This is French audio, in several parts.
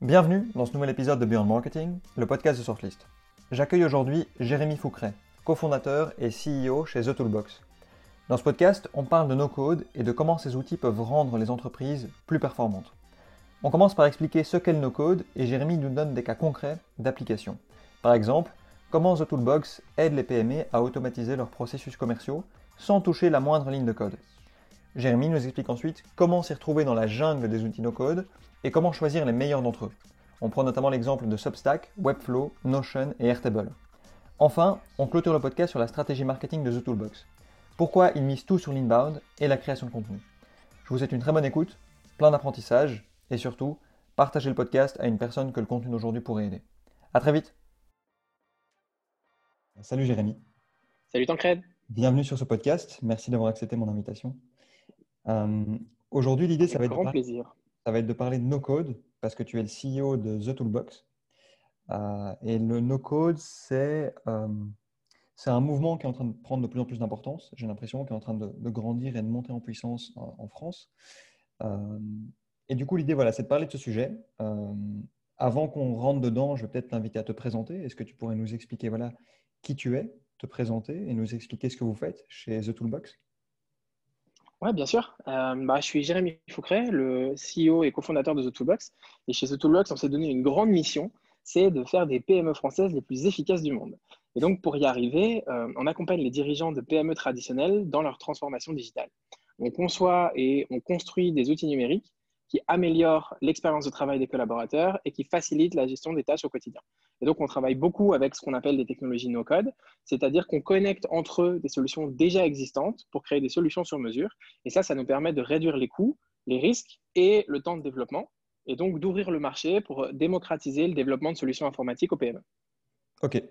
Bienvenue dans ce nouvel épisode de Beyond Marketing, le podcast de Sortlist. J'accueille aujourd'hui Jérémy Foucret, cofondateur et CEO chez The Toolbox. Dans ce podcast, on parle de no-code et de comment ces outils peuvent rendre les entreprises plus performantes. On commence par expliquer ce qu'est le no-code et Jérémy nous donne des cas concrets d'application. Par exemple, comment The Toolbox aide les PME à automatiser leurs processus commerciaux sans toucher la moindre ligne de code. Jérémy nous explique ensuite comment s'y retrouver dans la jungle des outils no-code et comment choisir les meilleurs d'entre eux. On prend notamment l'exemple de Substack, Webflow, Notion et Airtable. Enfin, on clôture le podcast sur la stratégie marketing de The Toolbox. Pourquoi ils misent tout sur l'inbound et la création de contenu. Je vous souhaite une très bonne écoute, plein d'apprentissage et surtout, partagez le podcast à une personne que le contenu d'aujourd'hui pourrait aider. A très vite Salut Jérémy. Salut Tancred. Bienvenue sur ce podcast. Merci d'avoir accepté mon invitation. Euh, aujourd'hui, l'idée, ça va être grand plaisir ça va être de parler de no-code, parce que tu es le CEO de The Toolbox. Euh, et le no-code, c'est euh, c'est un mouvement qui est en train de prendre de plus en plus d'importance, j'ai l'impression, qui est en train de, grandir et de monter en puissance en, France. Euh, et du coup, l'idée, voilà, c'est de parler de ce sujet. avant qu'on rentre dedans, je vais peut-être t'inviter à te présenter. Est-ce que tu pourrais nous expliquer voilà, qui tu es, te présenter et nous expliquer ce que vous faites chez The Toolbox? Oui, bien sûr. Euh, bah, je suis Jérémy Foucret, le CEO et cofondateur de The Toolbox. Et chez The Toolbox, on s'est donné une grande mission, c'est de faire des PME françaises les plus efficaces du monde. Et donc, pour y arriver, euh, on accompagne les dirigeants de PME traditionnelles dans leur transformation digitale. On conçoit et on construit des outils numériques qui améliorent l'expérience de travail des collaborateurs et qui facilitent la gestion des tâches au quotidien. Et donc, on travaille beaucoup avec ce qu'on appelle des technologies no-code, c'est-à-dire qu'on connecte entre eux des solutions déjà existantes pour créer des solutions sur mesure. Et ça, ça nous permet de réduire les coûts, les risques et le temps de développement, et donc d'ouvrir le marché pour démocratiser le développement de solutions informatiques au PME. OK.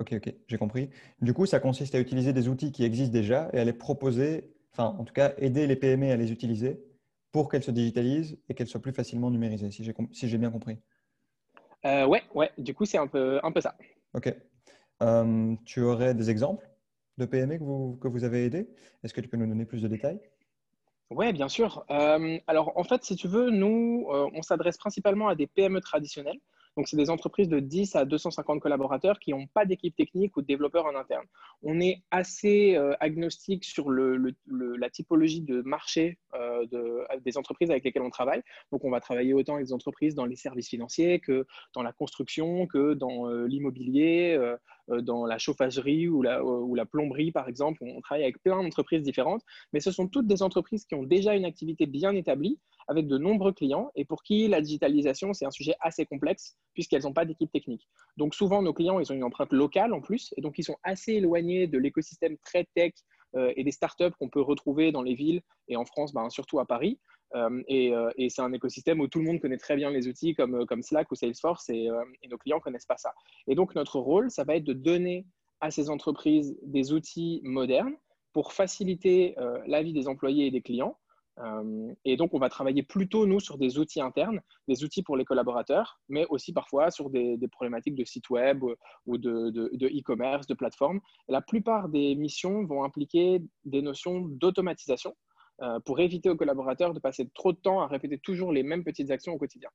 Ok, ok, j'ai compris. Du coup, ça consiste à utiliser des outils qui existent déjà et à les proposer, enfin, en tout cas, aider les PME à les utiliser pour qu'elles se digitalisent et qu'elles soient plus facilement numérisées, si j'ai bien compris. Euh, ouais, ouais, du coup, c'est un peu, un peu ça. Ok. Euh, tu aurais des exemples de PME que vous, que vous avez aidés? Est-ce que tu peux nous donner plus de détails? Oui, bien sûr. Euh, alors, en fait, si tu veux, nous, euh, on s'adresse principalement à des PME traditionnelles donc, c'est des entreprises de 10 à 250 collaborateurs qui n'ont pas d'équipe technique ou de développeurs en interne. On est assez euh, agnostique sur la typologie de marché euh, des entreprises avec lesquelles on travaille. Donc, on va travailler autant avec des entreprises dans les services financiers que dans la construction, que dans euh, l'immobilier, dans la chauffagerie ou la, ou la plomberie, par exemple. On travaille avec plein d'entreprises différentes, mais ce sont toutes des entreprises qui ont déjà une activité bien établie avec de nombreux clients et pour qui la digitalisation, c'est un sujet assez complexe puisqu'elles n'ont pas d'équipe technique. Donc souvent, nos clients, ils ont une empreinte locale en plus et donc ils sont assez éloignés de l'écosystème très tech euh, et des startups qu'on peut retrouver dans les villes et en France, ben, surtout à Paris. Euh, euh, et, c'est un écosystème où tout le monde connaît très bien les outils comme, Slack ou Salesforce et, nos clients ne connaissent pas ça. Et donc notre rôle, ça va être de donner à ces entreprises des outils modernes pour faciliter la vie des employés et des clients et donc, on va travailler plutôt, nous, sur des outils internes, des outils pour les collaborateurs, mais aussi parfois sur des, problématiques de site web ou de e-commerce, de, plateforme. la plupart des missions vont impliquer des notions d'automatisation euh, pour éviter aux collaborateurs de passer trop de temps à répéter toujours les mêmes petites actions au quotidien.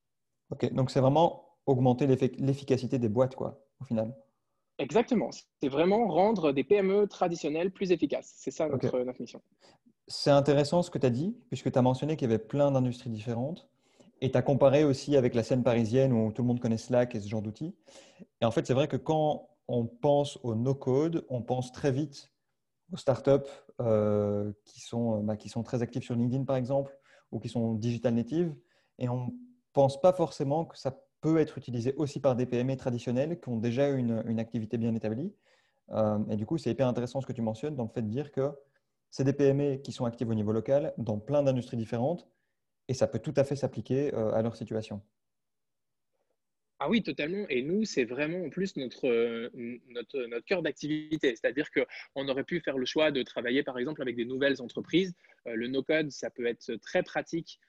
Ok, donc c'est vraiment augmenter l'efficacité des boîtes, quoi, au final. Exactement. C'est vraiment rendre des PME traditionnelles plus efficaces. C'est ça notre, notre mission. C'est intéressant ce que tu as dit, puisque tu as mentionné qu'il y avait plein d'industries différentes. Et tu as comparé aussi avec la scène parisienne où tout le monde connaît Slack et ce genre d'outils. Et en fait, c'est vrai que quand on pense au no-code, on pense très vite aux startups euh, qui, sont, bah, qui sont très actives sur LinkedIn, par exemple, ou qui sont digital natives. Et on ne pense pas forcément que ça peut être utilisé aussi par des PME traditionnelles qui ont déjà une, une activité bien établie. Euh, et du coup, c'est hyper intéressant ce que tu mentionnes dans le fait de dire que c'est des PME qui sont actives au niveau local dans plein d'industries différentes et ça peut tout à fait s'appliquer euh, à leur situation. Ah oui, totalement. Et nous, c'est vraiment en plus notre, euh, notre, notre cœur d'activité. C'est-à-dire qu'on aurait pu faire le choix de travailler, par exemple, avec des nouvelles entreprises. Euh, le no-code, ça peut être très pratique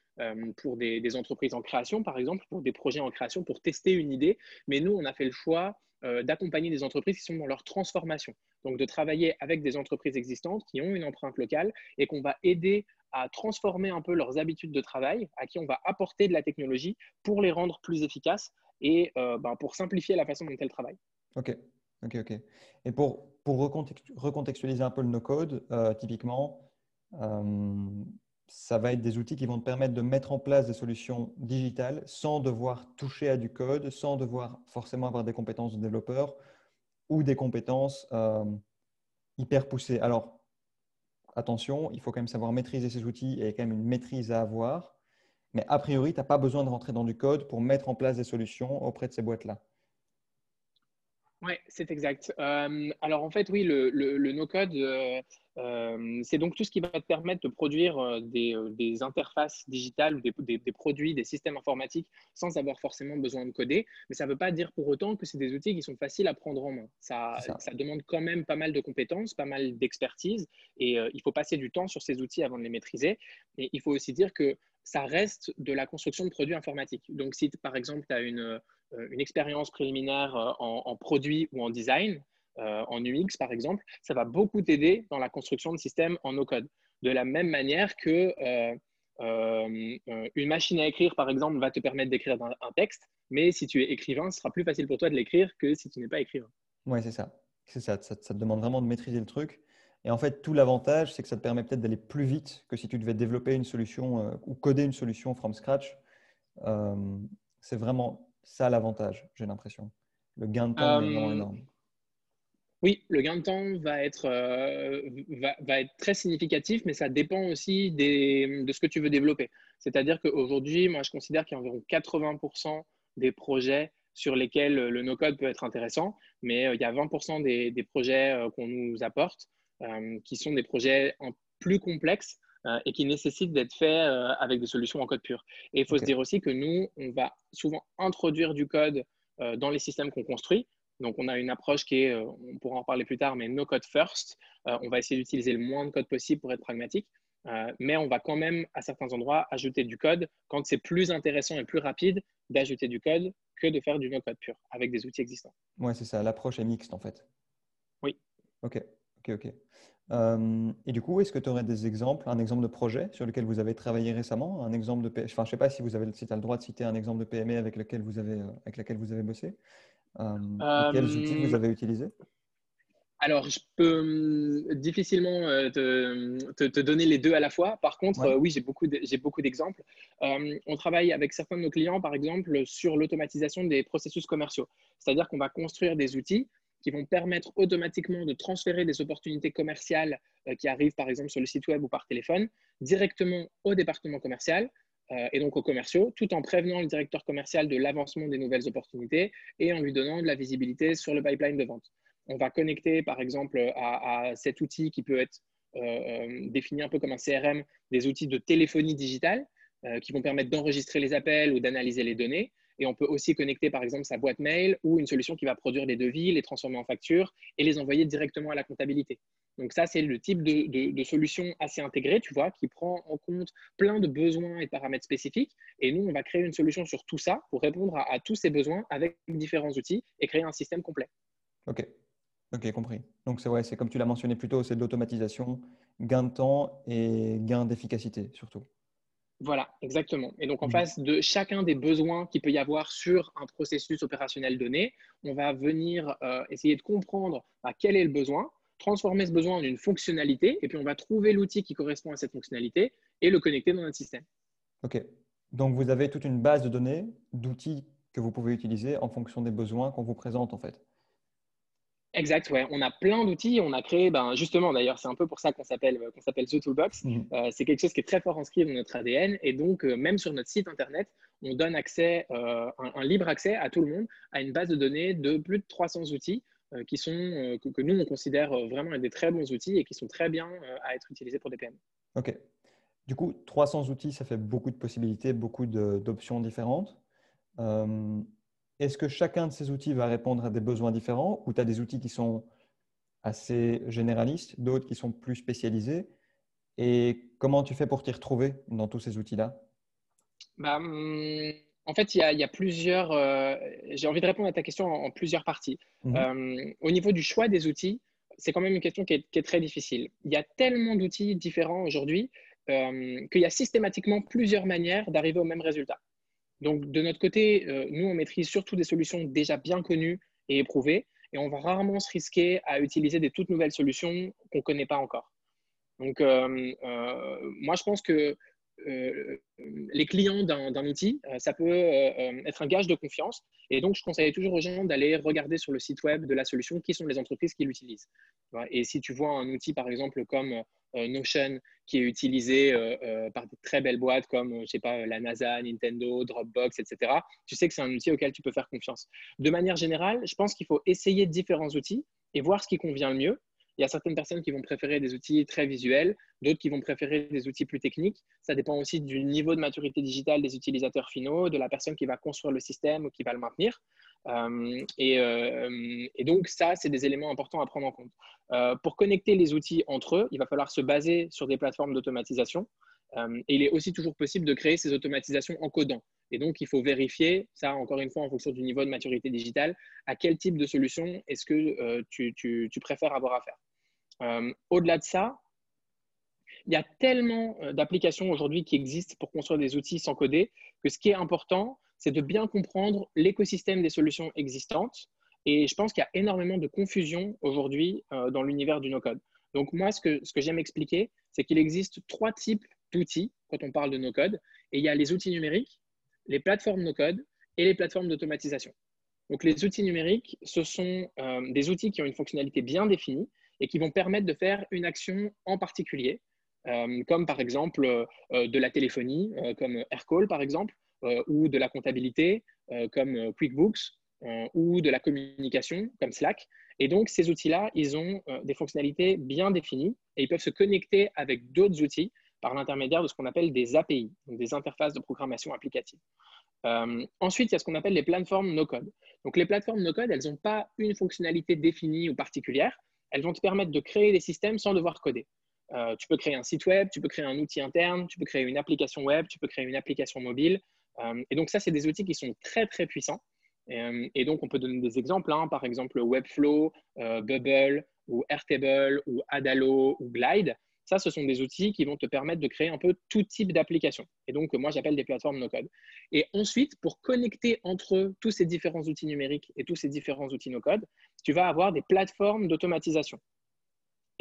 pour des, entreprises en création, par exemple, pour des projets en création, pour tester une idée. Mais nous, on a fait le choix d'accompagner des entreprises qui sont dans leur transformation donc de travailler avec des entreprises existantes qui ont une empreinte locale et qu'on va aider à transformer un peu leurs habitudes de travail, à qui on va apporter de la technologie pour les rendre plus efficaces et euh, ben, pour simplifier la façon dont elles travaillent. Ok, ok, ok. Et pour, pour recontextualiser un peu le no-code, euh, typiquement, euh, ça va être des outils qui vont te permettre de mettre en place des solutions digitales sans devoir toucher à du code, sans devoir forcément avoir des compétences de développeur ou des compétences hyper poussées. Alors, attention, il faut quand même savoir maîtriser ces outils et quand même une maîtrise à avoir. Mais a priori, tu n'as pas besoin de rentrer dans du code pour mettre en place des solutions auprès de ces boîtes-là. Oui, c'est exact. Euh, alors en fait, oui, le, no-code, euh, euh, c'est donc tout ce qui va te permettre de produire des, interfaces digitales ou des, produits, des systèmes informatiques sans avoir forcément besoin de coder. Mais ça ne veut pas dire pour autant que c'est des outils qui sont faciles à prendre en main. Ça, ça. demande quand même pas mal de compétences, pas mal d'expertise et il faut passer du temps sur ces outils avant de les maîtriser. Et il faut aussi dire que ça reste de la construction de produits informatiques. Donc si par exemple tu as une une expérience préliminaire euh, en, produit ou en design, euh, en UX par exemple, ça va beaucoup t'aider dans la construction de systèmes en no-code. De la même manière que une machine à écrire, par exemple, va te permettre d'écrire un, texte, mais si tu es écrivain, ce sera plus facile pour toi de l'écrire que si tu n'es pas écrivain. Oui, c'est ça. C'est ça. ça. te demande vraiment de maîtriser le truc. Et en fait, tout l'avantage, c'est que ça te permet peut-être d'aller plus vite que si tu devais développer une solution ou coder une solution from scratch. c'est vraiment ça l'avantage, j'ai l'impression. Le gain de temps est vraiment euh, énorme. Oui, le gain de temps va être, euh, va, être très significatif, mais ça dépend aussi des, de ce que tu veux développer. C'est-à-dire qu'aujourd'hui, moi, je considère qu'il y a environ 80% des projets sur lesquels le no-code peut être intéressant, mais euh, il y a 20% des, des projets qu'on nous apporte qui sont des projets plus complexes et qui nécessite d'être fait euh, avec des solutions en code pur. Et il faut se dire aussi que nous, on va souvent introduire du code euh, dans les systèmes qu'on construit. Donc, on a une approche qui est, on pourra en parler plus tard, mais no code first. on va essayer d'utiliser le moins de code possible pour être pragmatique. mais on va quand même, à certains endroits, ajouter du code quand c'est plus intéressant et plus rapide d'ajouter du code que de faire du no-code pur avec des outils existants. Oui, c'est ça. L'approche est mixte, en fait. Oui. OK. OK, OK. Euh, et du coup, est-ce que tu aurais des exemples, un exemple de projet sur lequel vous avez travaillé récemment, un exemple de, enfin, je sais pas si vous avez, si as le droit de citer un exemple de PME avec lequel vous avez, euh, avec lequel vous avez bossé. Euh, quels outils vous avez utilisés? alors, je peux difficilement te, te, donner les deux à la fois. Par contre, oui, j'ai beaucoup d'exemples. on travaille avec certains de nos clients, par exemple, sur l'automatisation des processus commerciaux. C'est-à-dire qu'on va construire des outils qui vont permettre automatiquement de transférer des opportunités commerciales euh, qui arrivent par exemple sur le site web ou par téléphone directement au département commercial euh, et donc aux commerciaux, tout en prévenant le directeur commercial de l'avancement des nouvelles opportunités et en lui donnant de la visibilité sur le pipeline de vente. On va connecter par exemple à, cet outil qui peut être euh, défini un peu comme un CRM, des outils de téléphonie digitale qui vont permettre d'enregistrer les appels ou d'analyser les données et on peut aussi connecter, par exemple, sa boîte mail ou une solution qui va produire des devis, les transformer en factures et les envoyer directement à la comptabilité. Donc ça, c'est le type de, solution assez intégrée, tu vois, qui prend en compte plein de besoins et paramètres spécifiques. Et nous, on va créer une solution sur tout ça pour répondre à, tous ces besoins avec différents outils et créer un système complet. OK. Ok, compris. Donc c'est ouais, c'est comme tu l'as mentionné plus tôt, c'est de l'automatisation, gain de temps et gain d'efficacité surtout. Voilà, exactement. Et donc, en mmh. face de chacun des besoins qu'il peut y avoir sur un processus opérationnel donné, on va venir euh, essayer de comprendre à quel est le besoin, transformer ce besoin en une fonctionnalité, et puis on va trouver l'outil qui correspond à cette fonctionnalité et le connecter dans notre système. OK. Donc, vous avez toute une base de données d'outils que vous pouvez utiliser en fonction des besoins qu'on vous présente, en fait. Exact, ouais. On a plein d'outils. On a créé, ben, justement, d'ailleurs, c'est un peu pour ça qu'on s'appelle euh, qu'on s'appelle The Toolbox. Mhm. Euh, c'est quelque chose qui est très fort inscrit dans notre ADN. Et donc, euh, même sur notre site internet, on donne accès, un, libre accès à tout le monde à une base de données de plus de 300 outils qui sont, que, nous, on considère vraiment des très bons outils et qui sont très bien à être utilisés pour des PM. OK. Du coup, 300 outils, ça fait beaucoup de possibilités, beaucoup d'options différentes. Est-ce que chacun de ces outils va répondre à des besoins différents ou tu as des outils qui sont assez généralistes, d'autres qui sont plus spécialisés? Et comment tu fais pour t'y retrouver dans tous ces outils-là? Bah, hum, En fait, il y, a, plusieurs. Euh, j'ai envie de répondre à ta question en, plusieurs parties. Mhm. Euh, au niveau du choix des outils, c'est quand même une question qui est, très difficile. Il y a tellement d'outils différents aujourd'hui qu'il y a systématiquement plusieurs manières d'arriver au même résultat. Donc, de notre côté, nous, on maîtrise surtout des solutions déjà bien connues et éprouvées, et on va rarement se risquer à utiliser des toutes nouvelles solutions qu'on ne connaît pas encore. Donc, moi, je pense que euh, les clients d'un outil, euh, ça peut euh, être un gage de confiance. Et donc, je conseille toujours aux gens d'aller regarder sur le site web de la solution qui sont les entreprises qui l'utilisent. Et si tu vois un outil, par exemple, comme Notion, qui est utilisé par de très belles boîtes comme, je sais pas, la NASA, Nintendo, Dropbox, etc., tu sais que c'est un outil auquel tu peux faire confiance. De manière générale, je pense qu'il faut essayer différents outils et voir ce qui convient le mieux. Il y a certaines personnes qui vont préférer des outils très visuels, d'autres qui vont préférer des outils plus techniques. Ça dépend aussi du niveau de maturité digitale des utilisateurs finaux, de la personne qui va construire le système ou qui va le maintenir. Euh, euh, et, donc, ça, c'est des éléments importants à prendre en compte. Euh, pour connecter les outils entre eux, il va falloir se baser sur des plateformes d'automatisation. et il est aussi toujours possible de créer ces automatisations en codant. Et donc, il faut vérifier, ça encore une fois en fonction du niveau de maturité digitale, à quel type de solution est-ce que tu, préfères avoir affaire. Euh, au-delà de ça, il y a tellement d'applications aujourd'hui qui existent pour construire des outils sans coder que ce qui est important, c'est de bien comprendre l'écosystème des solutions existantes. Et je pense qu'il y a énormément de confusion aujourd'hui euh, dans l'univers du no-code. Donc moi, ce que, j'aime expliquer, c'est qu'il existe trois types d'outils quand on parle de no-code. Et il y a les outils numériques, les plateformes no-code et les plateformes d'automatisation. Donc les outils numériques, ce sont des outils qui ont une fonctionnalité bien définie et qui vont permettre de faire une action en particulier, euh, comme par exemple euh, de la téléphonie, euh, comme AirCall par exemple, ou de la comptabilité, comme QuickBooks, ou de la communication, comme Slack. Et donc, ces outils-là, ils ont des fonctionnalités bien définies et ils peuvent se connecter avec d'autres outils par l'intermédiaire de ce qu'on appelle des API, donc des interfaces de programmation applicative. ensuite, il y a ce qu'on appelle les plateformes no-code. Donc, les plateformes no-code, elles n'ont pas une fonctionnalité définie ou particulière, elles vont te permettre de créer des systèmes sans devoir coder. Euh, tu peux créer un site web, tu peux créer un outil interne, tu peux créer une application web, tu peux créer une application mobile. Euh, et donc ça, c'est des outils qui sont très, très puissants. Euh, et, donc, on peut donner des exemples, hein. par exemple Webflow, Bubble, ou Airtable, ou Adalo, ou Glide. Ça, ce sont des outils qui vont te permettre de créer un peu tout type d'application. Et donc, moi, j'appelle des plateformes no-code. Et ensuite, pour connecter entre tous ces différents outils numériques et tous ces différents outils no-code, tu vas avoir des plateformes d'automatisation.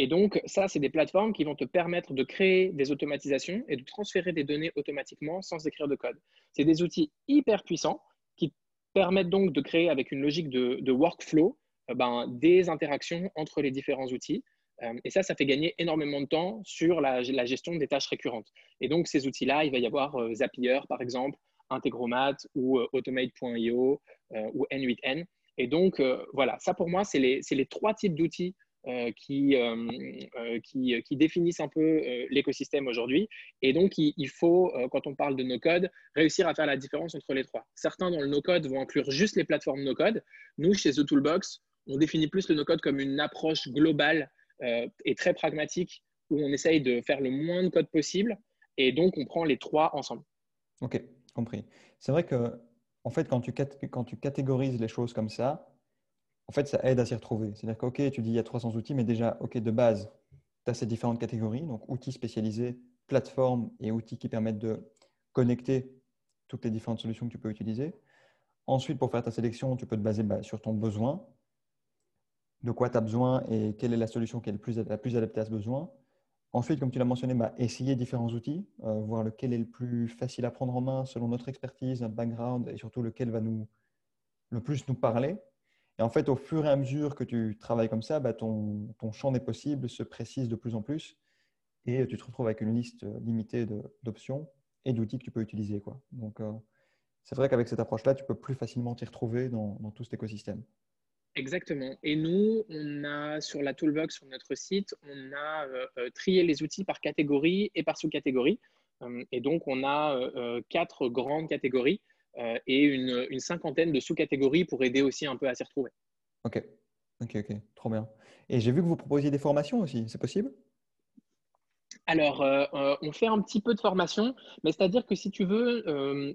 Et donc, ça, c'est des plateformes qui vont te permettre de créer des automatisations et de transférer des données automatiquement sans écrire de code. C'est des outils hyper puissants qui permettent donc de créer avec une logique de, workflow euh, ben, des interactions entre les différents outils euh, et ça, ça fait gagner énormément de temps sur la, gestion des tâches récurrentes. Et donc, ces outils-là, il va y avoir euh, Zapier, par exemple, Integromat ou Automate.io ou N8N. Et donc, voilà, ça pour moi, c'est les, trois types d'outils qui, qui, définissent un peu l'écosystème aujourd'hui. Et donc, il, faut, quand on parle de no-code, réussir à faire la différence entre les trois. Certains dans le no-code vont inclure juste les plateformes no-code. Nous, chez The Toolbox, on définit plus le no-code comme une approche globale euh, est très pragmatique, où on essaye de faire le moins de code possible, et donc on prend les trois ensemble. Ok, compris. C'est vrai que, en fait, quand tu, quand tu catégorises les choses comme ça, en fait, ça aide à s'y retrouver. C'est-à-dire que, ok, tu dis il y a 300 outils, mais déjà, ok, de base, tu as ces différentes catégories, donc outils spécialisés, plateformes et outils qui permettent de connecter toutes les différentes solutions que tu peux utiliser. Ensuite, pour faire ta sélection, tu peux te baser bah, sur ton besoin de quoi tu as besoin et quelle est la solution qui est la plus adaptée à ce besoin. Ensuite, comme tu l'as mentionné, bah, essayer différents outils, euh, voir lequel est le plus facile à prendre en main selon notre expertise, notre background et surtout lequel va nous, le plus nous parler. Et en fait, au fur et à mesure que tu travailles comme ça, bah, ton, champ des possibles se précise de plus en plus et tu te retrouves avec une liste limitée d'options et d'outils que tu peux utiliser. Donc, euh, c'est vrai qu'avec cette approche-là, tu peux plus facilement t'y retrouver dans, tout cet écosystème. Exactement. Et nous, on a sur la toolbox, sur notre site, on a euh, euh, trié les outils par catégorie et par sous-catégorie. Et donc, on a quatre grandes catégories et une, cinquantaine de sous-catégories pour aider aussi un peu à s'y retrouver. Ok, ok, ok, trop bien. Et j'ai vu que vous proposiez des formations aussi, c'est possible? Alors, on fait un petit peu de formation, mais c'est-à-dire que si tu veux,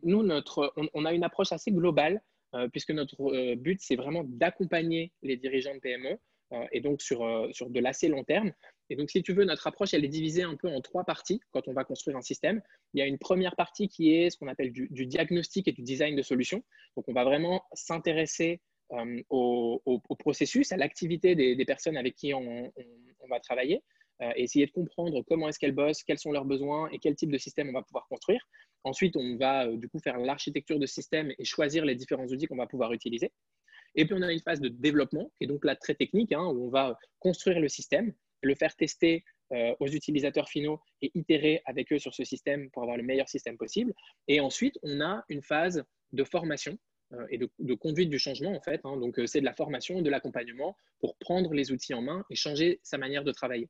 nous, notre, on, a une approche assez globale. Euh, puisque notre euh, but, c'est vraiment d'accompagner les dirigeants de PME euh, et donc sur, sur de l'assez long terme. Et donc, si tu veux, notre approche, elle est divisée un peu en trois parties quand on va construire un système. Il y a une première partie qui est ce qu'on appelle du, diagnostic et du design de solutions. Donc, on va vraiment s'intéresser euh, au, processus, à l'activité des, personnes avec qui on, va travailler, euh, essayer de comprendre comment est-ce qu'elles bossent, quels sont leurs besoins et quel type de système on va pouvoir construire. Ensuite, on va euh, du coup faire l'architecture de système et choisir les différents outils qu'on va pouvoir utiliser. Et puis, on a une phase de développement, qui est donc là très technique, hein, où on va construire le système, le faire tester euh, aux utilisateurs finaux et itérer avec eux sur ce système pour avoir le meilleur système possible. Et ensuite, on a une phase de formation euh, et de, conduite du changement, en fait. Hein. Donc, euh, c'est de la formation de l'accompagnement pour prendre les outils en main et changer sa manière de travailler.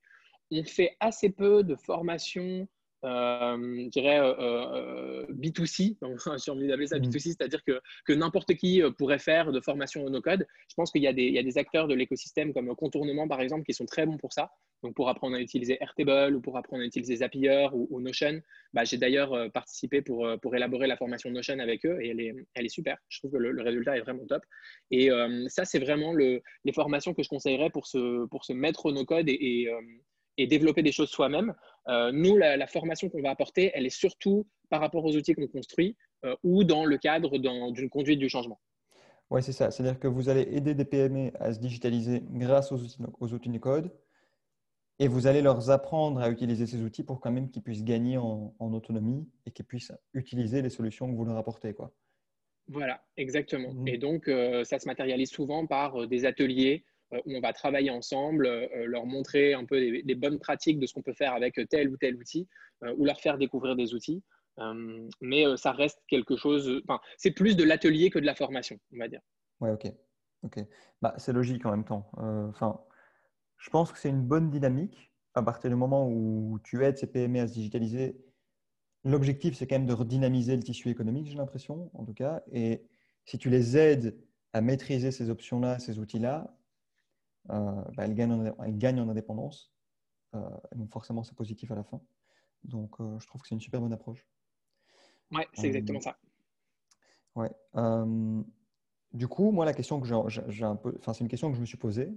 On fait assez peu de formation je dirais, euh, euh, B2C, j'ai envie d'appeler ça mm. B2C, c'est-à-dire que, que n'importe qui pourrait faire de formation au no-code. Je pense qu'il y, y, a des acteurs de l'écosystème comme Contournement, par exemple, qui sont très bons pour ça. Donc, pour apprendre à utiliser Airtable ou pour apprendre à utiliser Zapier ou, Notion. Bah, j'ai d'ailleurs participé pour, pour élaborer la formation Notion avec eux et elle est, elle est super. Je trouve que le, résultat est vraiment top. Et ça, c'est vraiment le, les formations que je conseillerais pour se, pour se mettre au no-code et, et développer des choses soi-même. Euh, nous, la, formation qu'on va apporter, elle est surtout par rapport aux outils qu'on construit euh, ou dans le cadre d'une conduite du changement. Oui, c'est ça. C'est-à-dire que vous allez aider des PME à se digitaliser grâce aux outils, aux outils de code et vous allez leur apprendre à utiliser ces outils pour quand même qu'ils puissent gagner en, autonomie et qu'ils puissent utiliser les solutions que vous leur apportez. Quoi. Voilà, exactement. Mmh. Et donc, euh, ça se matérialise souvent par des ateliers où on va travailler ensemble, euh, leur montrer un peu les, bonnes pratiques de ce qu'on peut faire avec tel ou tel outil, euh, ou leur faire découvrir des outils. mais ça reste quelque chose, enfin, c'est plus de l'atelier que de la formation, on va dire. Ouais, ok. Bah, c'est logique en même temps. Enfin, je pense que c'est une bonne dynamique à partir du moment où tu aides ces PME à se digitaliser. L'objectif, c'est quand même de redynamiser le tissu économique, j'ai l'impression, en tout cas. Et si tu les aides à maîtriser ces options-là, ces outils-là, euh, bah, elle, gagne en, indépendance. Euh, donc forcément, c'est positif à la fin. Donc, euh, je trouve que c'est une super bonne approche. Ouais, c'est exactement ça. Ouais. du coup, moi, la question que j'ai un peu, enfin, c'est une question que je me suis posée.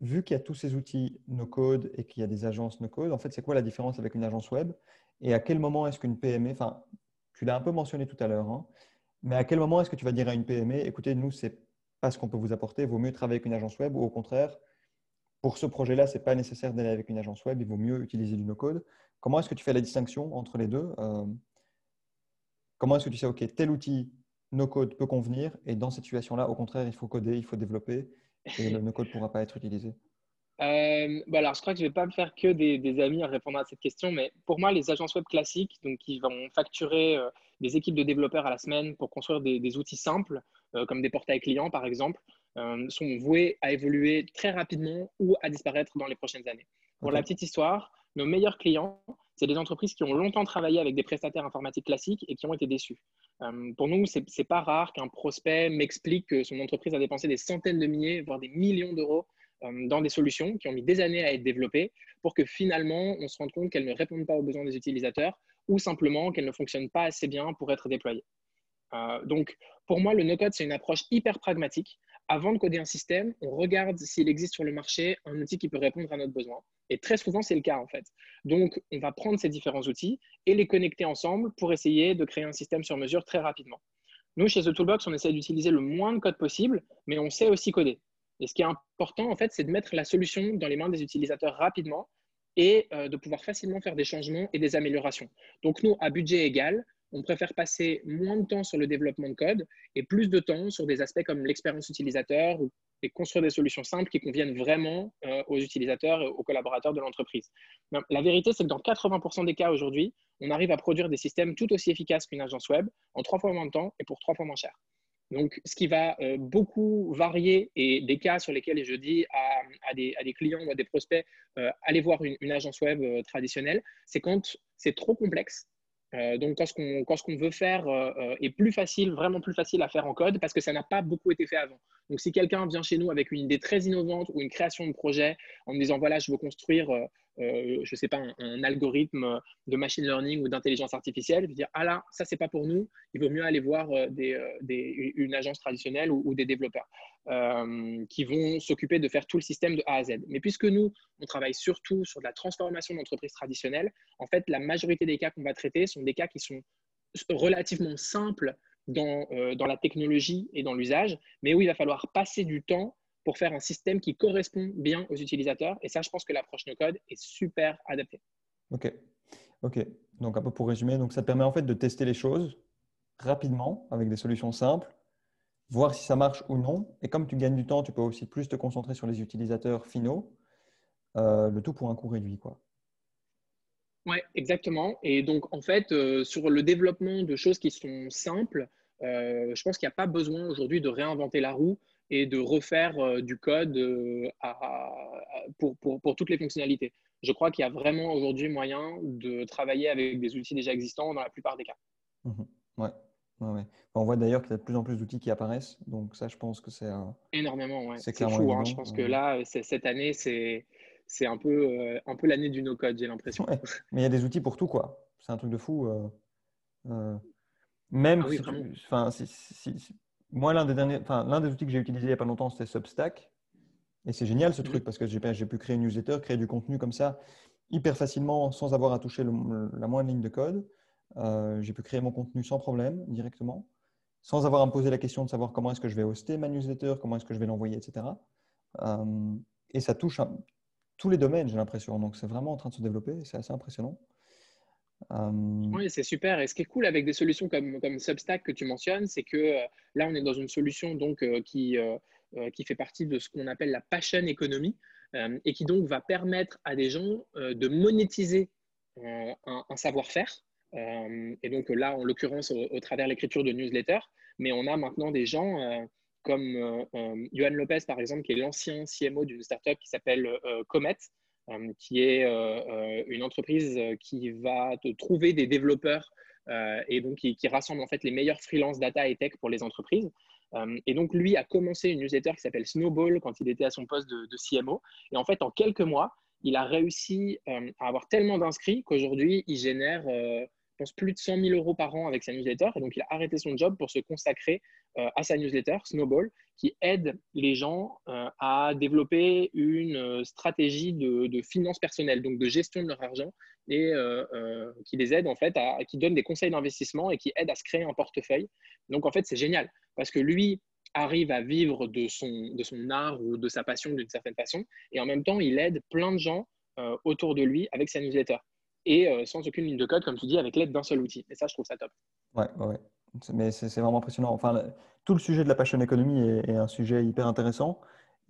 vu qu'il y a tous ces outils no-code et qu'il y a des agences no-code, en fait, c'est quoi la différence avec une agence web? Et à quel moment est-ce qu'une PME, enfin, tu l'as un peu mentionné tout à l'heure, hein, mais à quel moment est-ce que tu vas dire à une PME, écoutez, nous, c'est pas ce qu'on peut vous apporter, vaut mieux travailler avec une agence web ou au contraire, pour ce projet-là, ce n'est pas nécessaire d'aller avec une agence web, il vaut mieux utiliser du no-code. Comment est-ce que tu fais la distinction entre les deux euh, Comment est-ce que tu sais, OK, tel outil no-code peut convenir et dans cette situation-là, au contraire, il faut coder, il faut développer et le no-code ne pourra pas être utilisé? Euh, bah alors, je crois que je ne vais pas me faire que des, amis en répondant à cette question, mais pour moi, les agences web classiques, donc qui vont facturer euh, des équipes de développeurs à la semaine pour construire des, outils simples, comme des portails clients par exemple, sont voués à évoluer très rapidement ou à disparaître dans les prochaines années. Pour la petite histoire, nos meilleurs clients, c'est des entreprises qui ont longtemps travaillé avec des prestataires informatiques classiques et qui ont été déçus. pour nous, ce n'est pas rare qu'un prospect m'explique que son entreprise a dépensé des centaines de milliers, voire des millions d'euros euh, dans des solutions qui ont mis des années à être développées pour que finalement on se rende compte qu'elles ne répondent pas aux besoins des utilisateurs ou simplement qu'elles ne fonctionnent pas assez bien pour être déployées. Euh, donc, pour moi, le no-code, c'est une approche hyper pragmatique. Avant de coder un système, on regarde s'il existe sur le marché un outil qui peut répondre à notre besoin. Et très souvent, c'est le cas en fait. Donc, on va prendre ces différents outils et les connecter ensemble pour essayer de créer un système sur mesure très rapidement. Nous, chez The Toolbox, on essaie d'utiliser le moins de code possible, mais on sait aussi coder. Et ce qui est important, en fait, c'est de mettre la solution dans les mains des utilisateurs rapidement et euh, de pouvoir facilement faire des changements et des améliorations. Donc, nous, à budget égal, on préfère passer moins de temps sur le développement de code et plus de temps sur des aspects comme l'expérience utilisateur et construire des solutions simples qui conviennent vraiment euh, aux utilisateurs et aux collaborateurs de l'entreprise. La vérité, c'est que dans 80% des cas aujourd'hui, on arrive à produire des systèmes tout aussi efficaces qu'une agence web en trois fois moins de temps et pour trois fois moins cher. Donc, ce qui va euh, beaucoup varier et des cas sur lesquels je dis à, des, clients ou à des prospects, euh, allez voir une, agence web traditionnelle, c'est quand c'est trop complexe. Donc, quand ce qu'on veut faire est plus facile, vraiment plus facile à faire en code, parce que ça n'a pas beaucoup été fait avant. Donc, si quelqu'un vient chez nous avec une idée très innovante ou une création de projet en me disant, voilà, je veux construire, euh, euh, je ne sais pas, un, algorithme de machine learning ou d'intelligence artificielle, dire, ah là, ça, c'est pas pour nous, il vaut mieux aller voir des, une agence traditionnelle ou, des développeurs qui vont s'occuper de faire tout le système de A à Z. Mais puisque nous, on travaille surtout sur de la transformation d'entreprises traditionnelles, en fait, la majorité des cas qu'on va traiter sont des cas qui sont relativement simples euh, dans la technologie et dans l'usage, mais où il va falloir passer du temps pour faire un système qui correspond bien aux utilisateurs. Et ça, je pense que l'approche no-code est super adaptée. OK. OK. Donc, un peu pour résumer, donc ça te permet en fait de tester les choses rapidement avec des solutions simples, voir si ça marche ou non. Et comme tu gagnes du temps, tu peux aussi plus te concentrer sur les utilisateurs finaux, euh, le tout pour un coût réduit. Quoi. Oui, exactement. Et donc, en fait, euh, sur le développement de choses qui sont simples, euh, je pense qu'il n'y a pas besoin aujourd'hui de réinventer la roue et de refaire euh, du code pour, pour, toutes les fonctionnalités. Je crois qu'il y a vraiment aujourd'hui moyen de travailler avec des outils déjà existants dans la plupart des cas. Mmh ouais. Ouais, On voit d'ailleurs qu'il y a de plus en plus d'outils qui apparaissent. Donc ça, je pense que c'est... Énormément, ouais. C'est fou. Hein. Je pense que là, cette année, c'est c'est un peu, euh, un peu l'année du no-code, j'ai l'impression. Mais il y a des outils pour tout, quoi. C'est un truc de fou. Euh, euh, même, ah si, moi, l'un des, derniers, l'un des outils que j'ai utilisé il n'y a pas longtemps, c'était Substack. Et c'est génial ce truc parce que j'ai, pu créer une newsletter, créer du contenu comme ça hyper facilement sans avoir à toucher la moindre ligne de code. j'ai pu créer mon contenu sans problème directement, sans avoir à me poser la question de savoir comment est-ce que je vais hoster ma newsletter, comment est-ce que je vais l'envoyer, etc. et ça touche un, tous les domaines, j'ai l'impression. Donc, c'est vraiment en train de se développer. C'est assez impressionnant. Euh, oui, c'est super. Et ce qui est cool avec des solutions comme, comme Substack que tu mentionnes, c'est que euh, là, on est dans une solution donc, euh, qui, qui fait partie de ce qu'on appelle la passion economy et qui donc va permettre à des gens de monétiser un, savoir-faire. et donc là, en l'occurrence, au, au, travers l'écriture de newsletters, mais on a maintenant des gens comme Johan Lopez, par exemple, qui est l'ancien CMO d'une startup qui s'appelle Comet, qui est une entreprise qui va te trouver des développeurs et donc qui, rassemble en fait les meilleurs freelance data et tech pour les entreprises. et donc lui a commencé une newsletter qui s'appelle Snowball quand il était à son poste de, CMO. Et en fait, en quelques mois, il a réussi à avoir tellement d'inscrits qu'aujourd'hui, il génère plus de 100 000 euros par an avec sa newsletter. Et donc, il a arrêté son job pour se consacrer euh, à sa newsletter, Snowball, qui aide les gens euh, à développer une euh, stratégie de, de, finance personnelle, donc de gestion de leur argent, et qui les aide, en fait, à, qui donne des conseils d'investissement et qui aide à se créer un portefeuille. Donc, en fait, c'est génial parce que lui, arrive à vivre de son, de son art ou de sa passion d'une certaine façon, et en même temps, il aide plein de gens autour de lui avec sa newsletter et euh, sans aucune ligne de code, comme tu dis, avec l'aide d'un seul outil. Et ça, je trouve ça top. Ouais, ouais. Mais c'est vraiment impressionnant. Enfin, tout le sujet de la passion économie est, un sujet hyper intéressant.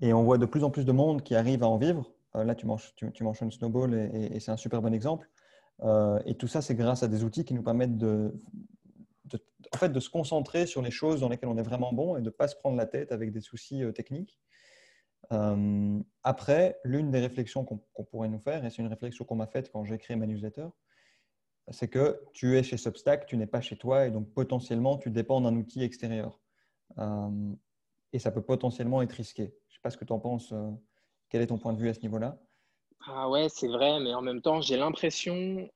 Et on voit de plus en plus de monde qui arrive à en vivre. Euh, là, tu, tu, mentionnes Snowball et, c'est un super bon exemple. Euh, et tout ça, c'est grâce à des outils qui nous permettent de, en fait, de se concentrer sur les choses dans lesquelles on est vraiment bon et de ne pas se prendre la tête avec des soucis techniques. Euh, après, l'une des réflexions qu'on pourrait nous faire, et c'est une réflexion qu'on m'a faite quand j'ai créé ma newsletter, c'est que tu es chez Substack, tu n'es pas chez toi, et donc potentiellement, tu dépends d'un outil extérieur. Euh, et ça peut potentiellement être risqué. Je ne sais pas ce que tu en penses. Euh, quel est ton point de vue à ce niveau-là? Ah ouais, c'est vrai, mais en même temps, j'ai l'impression,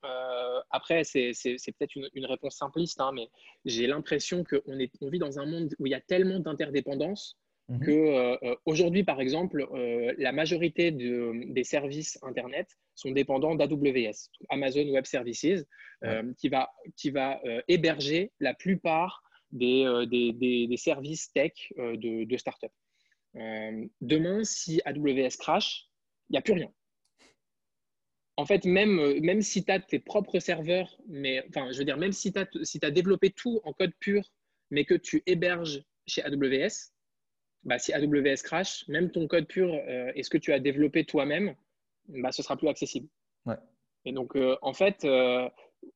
après, c'est peut-être une, réponse simpliste, hein, mais j'ai l'impression qu'on on vit dans un monde où il y a tellement d'interdépendance Mhm. que euh, euh, aujourd'hui, par exemple, euh, la majorité des services Internet sont dépendants d'AWS, Amazon Web Services, qui va, qui va héberger la plupart des, des, des, services tech de, de start-up. demain, si AWS crash, il n'y a plus rien. En fait, même, même si tu as tes propres serveurs, mais enfin, je veux dire, même si tu as, si as développé tout en code pur, mais que tu héberges chez AWS, bah, si AWS crash, même ton code pur euh, et ce que tu as développé toi-même, bah, ce sera plus accessible. Et donc, euh, en fait, euh,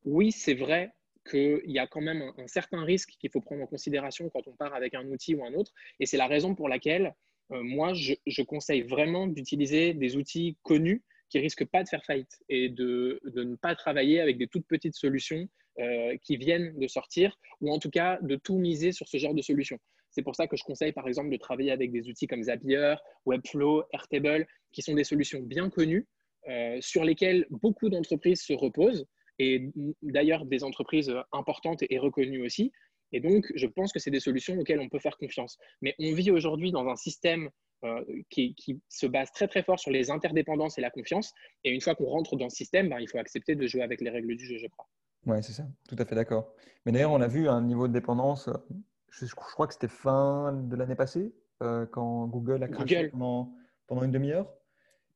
oui, c'est vrai qu'il y a quand même un, certain risque qu'il faut prendre en considération quand on part avec un outil ou un autre. Et c'est la raison pour laquelle, moi, je, je, conseille vraiment d'utiliser des outils connus qui risquent pas de faire faillite et de, de ne pas travailler avec des toutes petites solutions qui viennent de sortir, ou en tout cas de tout miser sur ce genre de solution. C'est pour ça que je conseille par exemple de travailler avec des outils comme Zapier, Webflow, Airtable, qui sont des solutions bien connues euh, sur lesquelles beaucoup d'entreprises se reposent et d'ailleurs des entreprises importantes et reconnues aussi. Et donc, je pense que c'est des solutions auxquelles on peut faire confiance. Mais on vit aujourd'hui dans un système euh, qui, se base très très fort sur les interdépendances et la confiance. Et une fois qu'on rentre dans ce système, ben, il faut accepter de jouer avec les règles du jeu, je crois. Oui, c'est ça, tout à fait d'accord. Mais d'ailleurs, on a vu un niveau de dépendance, je, crois que c'était fin de l'année passée, euh, quand Google a craché pendant, pendant, une demi-heure.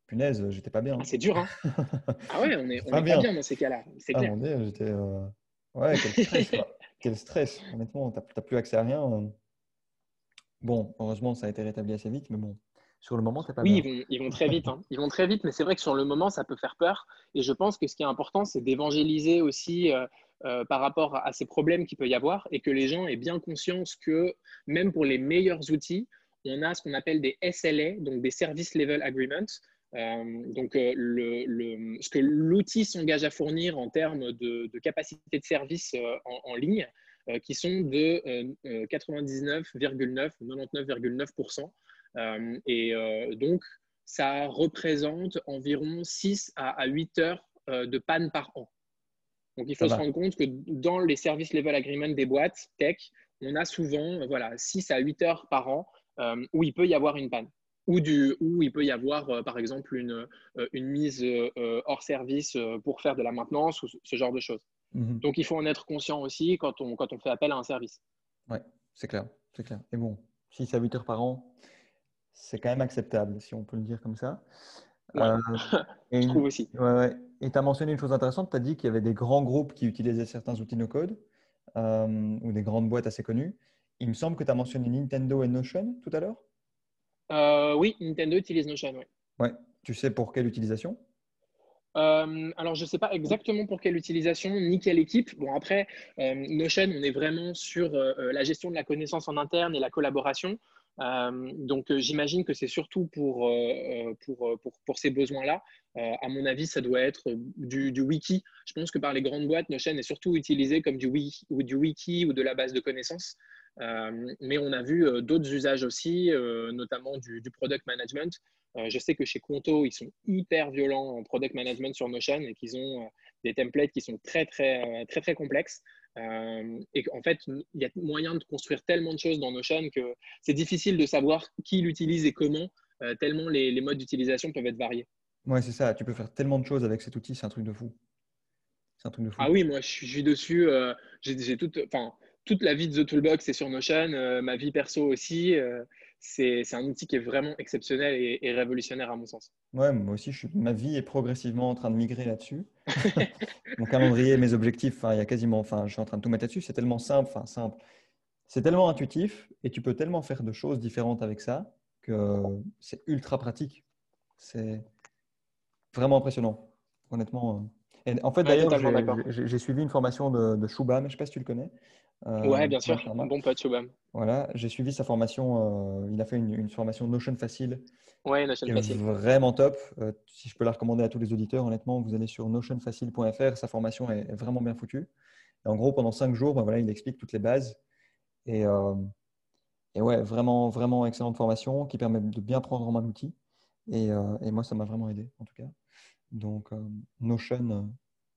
Punaise, j'étais pas bien. Ah, c'est dur, hein Ah ouais, on est, on pas, bien. dans ces cas-là, c'est ah, clair. J'étais... Euh, ouais, quel stress, quel stress. Honnêtement, tu n'as plus accès à rien. Bon, heureusement, ça a été rétabli assez vite, mais bon, sur le moment, c'est pas Oui, ils vont, ils vont, très vite. Hein. Ils vont très vite, mais c'est vrai que sur le moment, ça peut faire peur. Et je pense que ce qui est important, c'est d'évangéliser aussi euh, euh, par rapport à ces problèmes qu'il peut y avoir et que les gens aient bien conscience que même pour les meilleurs outils, on a ce qu'on appelle des SLA, donc des Service Level Agreements. Euh, donc, le, ce que l'outil s'engage à fournir en termes de, capacité de service en, ligne, qui sont de 99,9 ou 99,9%. Euh, et euh, donc, ça représente environ 6 à 8 heures euh, de panne par an. Donc, il faut se rendre compte que dans les services level agreement des boîtes tech, on a souvent voilà, 6 à 8 heures par an où il peut y avoir une panne ou du, où il peut y avoir, par exemple, une, une mise hors service pour faire de la maintenance ou ce genre de choses. Mhm. Donc, il faut en être conscient aussi quand on, quand on fait appel à un service. Oui, c'est clair, c'est clair. Et bon, 6 à 8 heures par an, c'est quand même acceptable, si on peut le dire comme ça. Euh, je trouve aussi. Et tu as mentionné une chose intéressante, tu as dit qu'il y avait des grands groupes qui utilisaient certains outils no-code euh, ou des grandes boîtes assez connues. Il me semble que tu as mentionné Nintendo et Notion tout à l'heure euh, Oui, Nintendo utilise Notion, oui. Ouais. Tu sais pour quelle utilisation? Alors, je ne sais pas exactement pour quelle utilisation ni quelle équipe. Bon, après, Notion, on est vraiment sur la gestion de la connaissance en interne et la collaboration. Euh, donc, euh, j'imagine que c'est surtout pour, euh, pour, pour, pour, ces besoins-là. à mon avis, ça doit être du, du, wiki. Je pense que par les grandes boîtes, Notion est surtout utilisé comme du wiki ou, du wiki ou de la base de connaissances. mais on a vu d'autres usages aussi, notamment du, du, product management. je sais que chez Conto, ils sont hyper violents en product management sur Notion et qu'ils ont des templates qui sont très, très, très, très complexes. Euh, et qu'en fait, il y a moyen de construire tellement de choses dans Notion que c'est difficile de savoir qui l'utilise et comment, euh, tellement les, modes d'utilisation peuvent être variés. Ouais, c'est ça. Tu peux faire tellement de choses avec cet outil, c'est un truc de fou. C'est un truc de fou. Ah oui, moi, je suis dessus. Euh, j'ai toute, toute la vie de The Toolbox c'est sur Notion, ma vie perso aussi c'est un outil qui est vraiment exceptionnel et, révolutionnaire à mon sens. Ouais, moi aussi, je suis, ma vie est progressivement en train de migrer là-dessus. mon calendrier, mes objectifs, il y a quasiment, enfin, je suis en train de tout mettre là-dessus. C'est tellement simple, enfin simple. C'est tellement intuitif et tu peux tellement faire de choses différentes avec ça que c'est ultra pratique. C'est vraiment impressionnant, honnêtement. Et en fait, d'ailleurs, j'ai suivi une formation de, de Shubham, je ne sais pas si tu le connais. Euh, ouais, bien sûr, un bon pote Shubham. Voilà, j'ai suivi sa formation. Euh, il a fait une, formation Notion Facile. Ouais, Notion Facile. Vraiment top. Euh, si je peux la recommander à tous les auditeurs, honnêtement, vous allez sur notionfacile.fr. Sa formation est, vraiment bien foutue. Et en gros, pendant cinq jours, ben voilà, il explique toutes les bases. Et, et, ouais, vraiment, vraiment excellente formation qui permet de bien prendre en main l'outil. Et, et, moi, ça m'a vraiment aidé, en tout cas. Donc, Notion,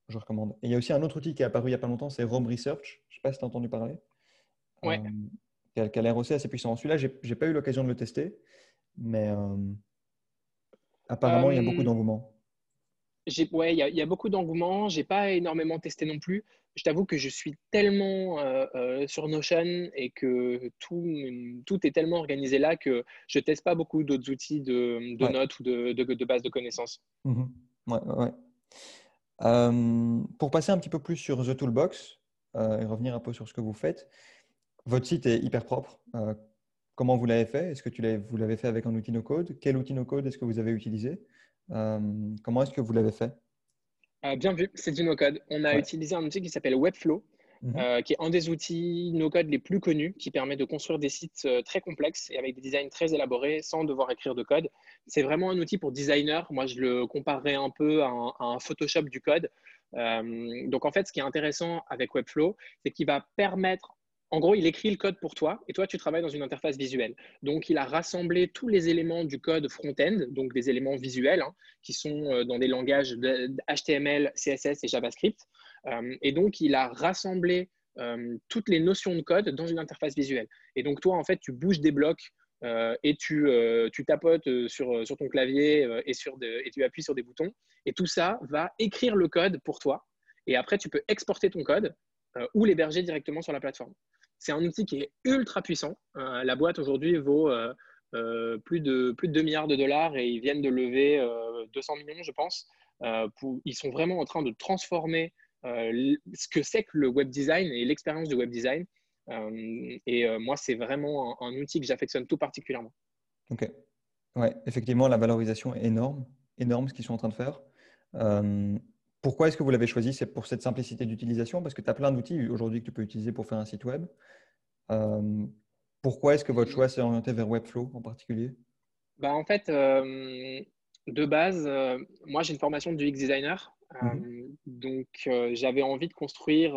je recommande. Et il y a aussi un autre outil qui est apparu il n'y a pas longtemps, c'est Rome Research. Je ne sais pas si tu as entendu parler. Ouais. Euh, qui a, l'air aussi assez puissant. Celui-là, je n'ai pas eu l'occasion de le tester, mais euh, apparemment, il y a beaucoup euh, d'engouement. Ouais, il y, a beaucoup d'engouement. Je n'ai pas énormément testé non plus. Je t'avoue que je suis tellement sur Notion et que tout, tout est tellement organisé là que je ne teste pas beaucoup d'autres outils de, notes ou de, de, base de connaissances. Mmh ouais, ouais. Euh, pour passer un petit peu plus sur The Toolbox euh, et revenir un peu sur ce que vous faites, votre site est hyper propre. Euh, comment vous l'avez fait? Est-ce que tu vous l'avez fait avec un outil no-code Quel outil no-code est-ce que vous avez utilisé? Comment est-ce que vous l'avez fait? Bien vu, c'est du no-code. On a utilisé un outil qui s'appelle Webflow. Mhm. Euh, qui est un des outils no-code les plus connus, qui permet de construire des sites euh, très complexes et avec des designs très élaborés sans devoir écrire de code. C'est vraiment un outil pour designer. Moi, je le comparerais un peu à un, Photoshop du code. Euh, donc, en fait, ce qui est intéressant avec Webflow, c'est qu'il va permettre en gros, il écrit le code pour toi et toi, tu travailles dans une interface visuelle. Donc, il a rassemblé tous les éléments du code front-end, donc des éléments visuels hein, qui sont dans des langages HTML, CSS et JavaScript. Euh, et donc, il a rassemblé euh, toutes les notions de code dans une interface visuelle. Et donc, toi, en fait, tu bouges des blocs et tu, tu tapotes sur, sur, ton clavier et, sur et tu appuies sur des boutons. Et tout ça va écrire le code pour toi. Et après, tu peux exporter ton code ou l'héberger directement sur la plateforme. C'est un outil qui est ultra puissant. Euh, la boîte aujourd'hui vaut euh, euh, plus, de, plus de 2 milliards de dollars et ils viennent de lever 200 millions, je pense. ils sont vraiment en train de transformer ce que c'est que le web design et l'expérience du web design. et moi, c'est vraiment un, outil que j'affectionne tout particulièrement. Ok. Ouais, effectivement, la valorisation est énorme, énorme ce qu'ils sont en train de faire. Pourquoi est-ce que vous l'avez choisi? C'est pour cette simplicité d'utilisation? Parce que tu as plein d'outils aujourd'hui que tu peux utiliser pour faire un site web. Euh, pourquoi est-ce que votre choix s'est orienté vers Webflow en particulier? Bah, En fait, euh, de base, euh, moi j'ai une formation de UX designer. Mhm. donc j'avais envie de construire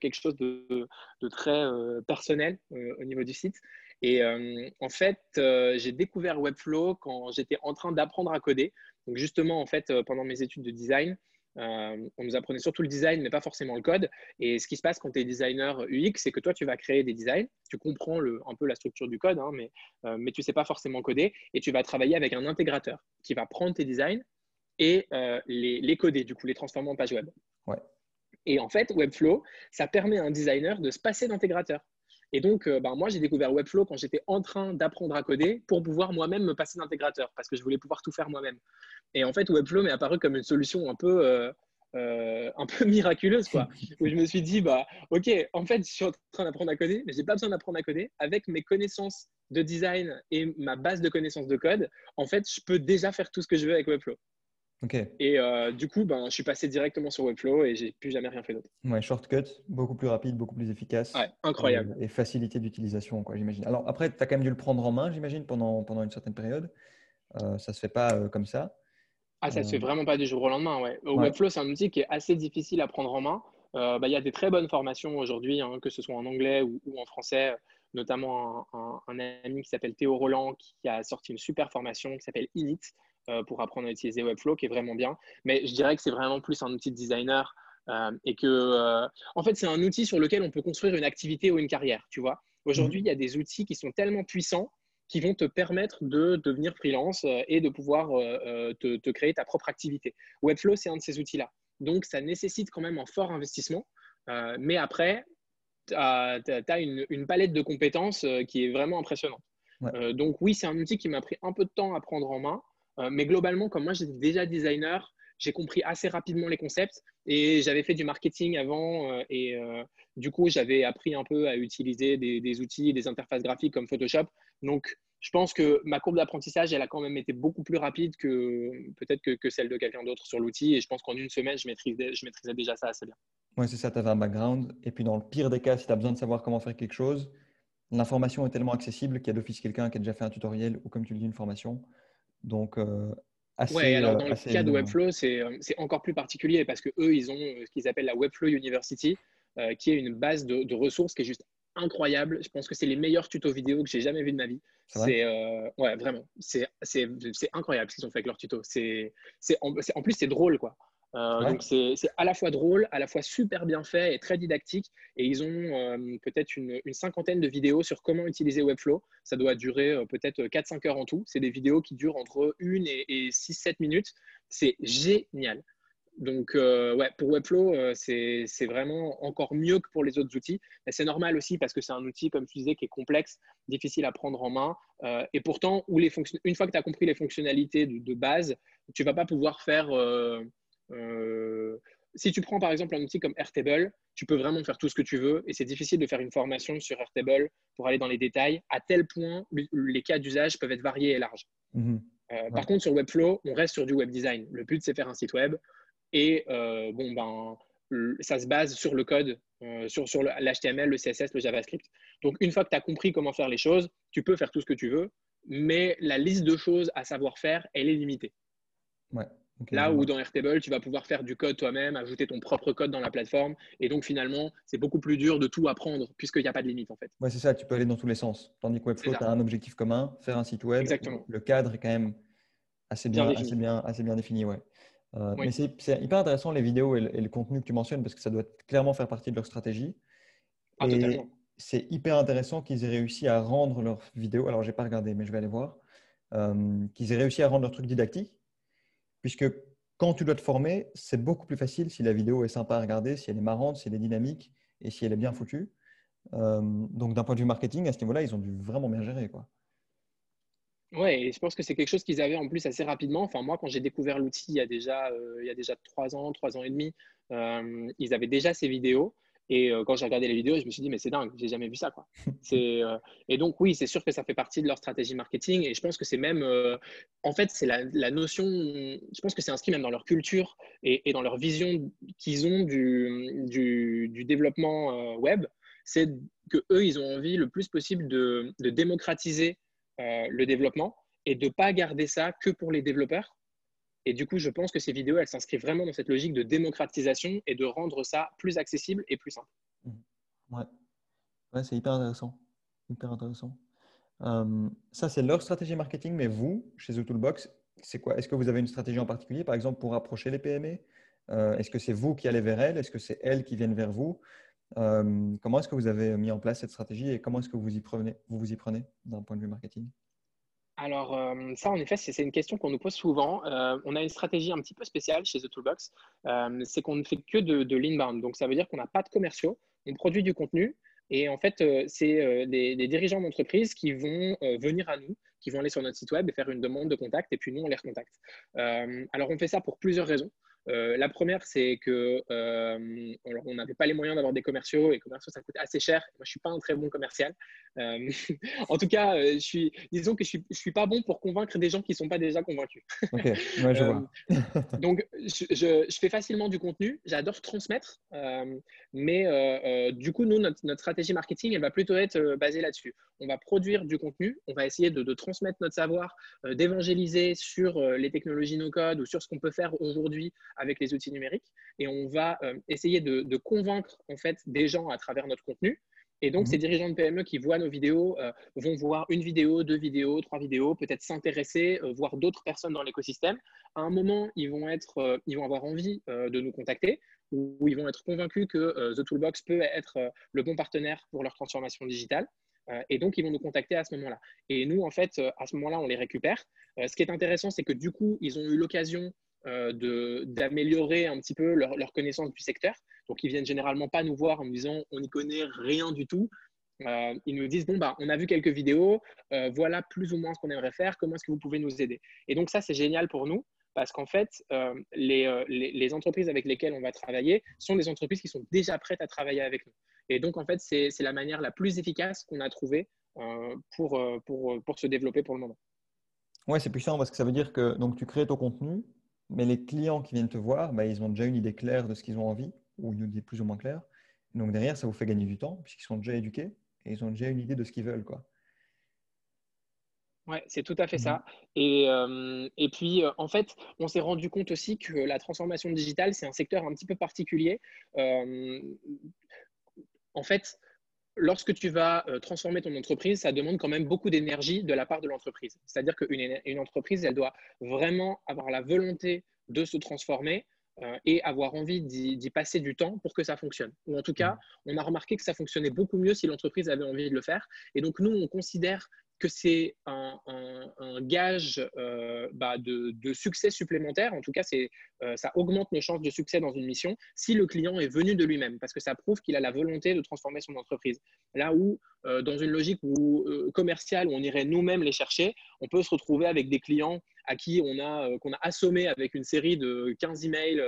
quelque chose de, très personnel au niveau du site. Et en fait, j'ai découvert Webflow quand j'étais en train d'apprendre à coder. Donc justement, en fait, pendant mes études de design, euh, on nous apprenait surtout le design, mais pas forcément le code. Et ce qui se passe quand tu es designer UX, c'est que toi, tu vas créer des designs. Tu comprends un peu la structure du code, hein, mais, euh, mais tu ne sais pas forcément coder. Et tu vas travailler avec un intégrateur qui va prendre tes designs et euh, les, coder, du coup, les transformer en page web. Et en fait, Webflow, ça permet à un designer de se passer d'intégrateur. Et donc, ben, moi, j'ai découvert Webflow quand j'étais en train d'apprendre à coder pour pouvoir moi-même me passer d'intégrateur parce que je voulais pouvoir tout faire moi-même. Et en fait, Webflow m'est apparu comme une solution un peu, euh, euh, un peu miraculeuse, quoi. où je me suis dit, bah, ok, en fait, je suis en train d'apprendre à coder, mais j'ai pas besoin d'apprendre à coder. Avec mes connaissances de design et ma base de connaissances de code, en fait, je peux déjà faire tout ce que je veux avec Webflow. Et euh, du coup, ben, je suis passé directement sur Webflow et j'ai plus jamais rien fait d'autre. Ouais, shortcut, beaucoup plus rapide, beaucoup plus efficace. Ouais, incroyable. Et, facilité d'utilisation, quoi, j'imagine. Alors après, tu as quand même dû le prendre en main, j'imagine, pendant, pendant une certaine période. Euh, ça se fait pas euh, comme ça. Ah, ça ne se fait vraiment pas du jour au lendemain. Ouais. Webflow, c'est un outil qui est assez difficile à prendre en main. Bah, il y a des très bonnes formations aujourd'hui, hein, que ce soit en anglais ou, en français, notamment un, un ami qui s'appelle Théo Roland qui a sorti une super formation qui s'appelle Init, euh, pour apprendre à utiliser Webflow, qui est vraiment bien. Mais je dirais que c'est vraiment plus un outil de designer euh, et que, euh, en fait, c'est un outil sur lequel on peut construire une activité ou une carrière. Tu vois, aujourd'hui, mhm. il y a des outils qui sont tellement puissants qui vont te permettre de devenir freelance et de pouvoir te, créer ta propre activité. Webflow, c'est un de ces outils-là. Donc, ça nécessite quand même un fort investissement. mais après, tu as, une, une, palette de compétences qui est vraiment impressionnante. donc, oui, c'est un outil qui m'a pris un peu de temps à prendre en main. Euh, mais globalement, comme moi, j'étais déjà designer, j'ai compris assez rapidement les concepts et j'avais fait du marketing avant euh, et euh, du coup, j'avais appris un peu à utiliser des, outils des interfaces graphiques comme Photoshop. Donc, je pense que ma courbe d'apprentissage, elle a quand même été beaucoup plus rapide que peut-être que, celle de quelqu'un d'autre sur l'outil. Et je pense qu'en une semaine, je maîtrisais, je maîtrisais déjà ça assez bien. Oui, c'est ça, tu avais un background. Et puis, dans le pire des cas, si tu as besoin de savoir comment faire quelque chose, l'information est tellement accessible qu'il y a d'office quelqu'un qui a déjà fait un tutoriel ou, comme tu le dis, une formation. Donc, euh, assez. Ouais, alors dans le euh, cas de Webflow, euh, c'est encore plus particulier parce que eux, ils ont ce qu'ils appellent la Webflow University, qui est une base de, ressources qui est juste incroyable. Je pense que c'est les meilleurs tutos vidéo que j'ai jamais vu de ma vie. C'est ouais, vraiment, c'est incroyable ce qu'ils ont fait avec leurs tutos. C'est en, en, plus c'est drôle quoi. Euh, donc c'est à la fois drôle, à la fois super bien fait et très didactique. Et ils ont euh, peut-être une, cinquantaine de vidéos sur comment utiliser Webflow. Ça doit durer euh, peut-être 4-5 heures en tout. C'est des vidéos qui durent entre 1 et, 6-7 minutes. C'est génial. Donc ouais, pour Webflow, c'est vraiment encore mieux que pour les autres outils. Mais c'est normal aussi parce que c'est un outil, comme tu disais, qui est complexe, difficile à prendre en main. et pourtant, où les une fois que tu as compris les fonctionnalités de, de base, tu ne vas pas pouvoir faire si tu prends par exemple un outil comme Airtable, tu peux vraiment faire tout ce que tu veux et c'est difficile de faire une formation sur Airtable pour aller dans les détails, à tel point les cas d'usage peuvent être variés et larges. Mhm. Euh, par contre, sur Webflow, on reste sur du web design. Le but, c'est faire un site web et euh, bon, ben, ça se base sur le code, sur, sur l'HTML, le CSS, le JavaScript. Donc, une fois que tu as compris comment faire les choses, tu peux faire tout ce que tu veux, mais la liste de choses à savoir faire, elle est limitée. Ouais, Là où dans Airtable, tu vas pouvoir faire du code toi-même, ajouter ton propre code dans la plateforme. Et donc, finalement, c'est beaucoup plus dur de tout apprendre puisqu'il n'y a pas de limite, en fait. Ouais, c'est ça, tu peux aller dans tous les sens. Tandis que Webflow, tu as un objectif commun, faire un site web. Exactement. Le cadre est quand même assez bien, assez bien, assez bien défini. Ouais. Euh, mais c'est hyper intéressant les vidéos et le, contenu que tu mentionnes parce que ça doit clairement faire partie de leur stratégie. Ah, et c'est hyper intéressant qu'ils aient réussi à rendre leurs vidéos. Alors, je n'ai pas regardé, mais je vais aller voir. Euh, qu'ils aient réussi à rendre leur truc didactique. Puisque quand tu dois te former, c'est beaucoup plus facile si la vidéo est sympa à regarder, si elle est marrante, si elle est dynamique et si elle est bien foutue. Euh, donc, d'un point de vue marketing, à ce niveau-là, ils ont dû vraiment bien gérer. Quoi. Ouais, et je pense que c'est quelque chose qu'ils avaient en plus assez rapidement. Enfin, moi, quand j'ai découvert l'outil il y a déjà euh, trois ans, trois ans et demi, euh, ils avaient déjà ces vidéos. Et euh, quand j'ai regardé les vidéos, je me suis dit, mais c'est dingue, j'ai jamais vu ça. Quoi. Euh, et donc, oui, c'est sûr que ça fait partie de leur stratégie marketing. Et je pense que c'est même, euh, en fait, c'est la, notion, je pense que c'est inscrit même dans leur culture et, dans leur vision qu'ils ont du, du, développement web. C'est que eux, ils ont envie le plus possible de, de démocratiser le développement et de ne pas garder ça que pour les développeurs, et du coup, je pense que ces vidéos, elles s'inscrivent vraiment dans cette logique de démocratisation et de rendre ça plus accessible et plus simple. Mmh. Ouais, c'est hyper intéressant. Hyper intéressant. Euh, ça, c'est leur stratégie marketing, mais vous, chez The Toolbox, c'est quoi? Est-ce que vous avez une stratégie en particulier, par exemple, pour approcher les PME euh, Est-ce que c'est vous qui allez vers elles? Est-ce que c'est elles qui viennent vers vous? Euh, Comment est-ce que vous avez mis en place cette stratégie et comment est-ce que vous y prenez, vous, vous y prenez d'un point de vue marketing? Alors, euh, ça, en effet, c'est une question qu'on nous pose souvent. Euh, on a une stratégie un petit peu spéciale chez The Toolbox. Euh, c'est qu'on ne fait que de, l'inbound. Donc, ça veut dire qu'on n'a pas de commerciaux. On produit du contenu. Et en fait, c'est des, des, dirigeants d'entreprise qui vont venir à nous, qui vont aller sur notre site web et faire une demande de contact. Et puis, nous, on les recontacte. alors, on fait ça pour plusieurs raisons. Euh, la première, c'est que euh, on n'avait pas les moyens d'avoir des commerciaux et commerciaux, ça coûte assez cher. Moi, je suis pas un très bon commercial. Euh, en tout cas, je suis, disons que je suis, je suis pas bon pour convaincre des gens qui sont pas déjà convaincus. Ok, je vois. donc, je, je, fais facilement du contenu. J'adore transmettre, mais du coup, nous, notre, notre, stratégie marketing, elle va plutôt être basée là-dessus. On va produire du contenu, on va essayer de, de transmettre notre savoir, d'évangéliser sur les technologies no-code ou sur ce qu'on peut faire aujourd'hui avec les outils numériques et on va euh, essayer de, convaincre en fait des gens à travers notre contenu. Et donc, mhm. ces dirigeants de PME qui voient nos vidéos euh, vont voir une vidéo, deux vidéos, trois vidéos, peut-être s'intéresser, euh, voir d'autres personnes dans l'écosystème. À un moment, ils vont, être, ils vont avoir envie de nous contacter ou ils vont être convaincus que The Toolbox peut être le bon partenaire pour leur transformation digitale. et donc, ils vont nous contacter à ce moment-là. Et nous, en fait, à ce moment-là, on les récupère. ce qui est intéressant, c'est que du coup, ils ont eu l'occasion d'améliorer un petit peu leur, leur, connaissance du secteur. Donc, ils viennent généralement pas nous voir en nous disant on n'y connaît rien du tout. Euh, ils nous disent bon, bah, on a vu quelques vidéos, euh, voilà plus ou moins ce qu'on aimerait faire, comment est-ce que vous pouvez nous aider? Et donc, ça, c'est génial pour nous parce qu'en fait, les, les, les, entreprises avec lesquelles on va travailler sont des entreprises qui sont déjà prêtes à travailler avec nous. Et donc, en fait, c'est la manière la plus efficace qu'on a trouvée pour, pour, pour se développer pour le moment. Ouais, c'est puissant parce que ça veut dire que donc, tu crées ton contenu, mais les clients qui viennent te voir, bah, ils ont déjà une idée claire de ce qu'ils ont envie, ou une idée plus ou moins claire. Donc derrière, ça vous fait gagner du temps, puisqu'ils sont déjà éduqués et ils ont déjà une idée de ce qu'ils veulent. Quoi. Ouais, c'est tout à fait ça. Mhm. Et, euh, et puis, euh, en fait, on s'est rendu compte aussi que la transformation digitale, c'est un secteur un petit peu particulier. Euh, en fait, lorsque tu vas transformer ton entreprise, ça demande quand même beaucoup d'énergie de la part de l'entreprise. C'est-à-dire qu'une une entreprise, elle doit vraiment avoir la volonté de se transformer euh, et avoir envie d'y passer du temps pour que ça fonctionne. Ou en tout cas, mmh. on a remarqué que ça fonctionnait beaucoup mieux si l'entreprise avait envie de le faire. Et donc, nous, on considère que c'est un, gage euh, bah, de, succès supplémentaire. En tout cas, euh, ça augmente nos chances de succès dans une mission si le client est venu de lui-même, parce que ça prouve qu'il a la volonté de transformer son entreprise. Là où, euh, dans une logique commerciale, où on irait nous-mêmes les chercher, on peut se retrouver avec des clients à qui on a, a assommé avec une série de 15 emails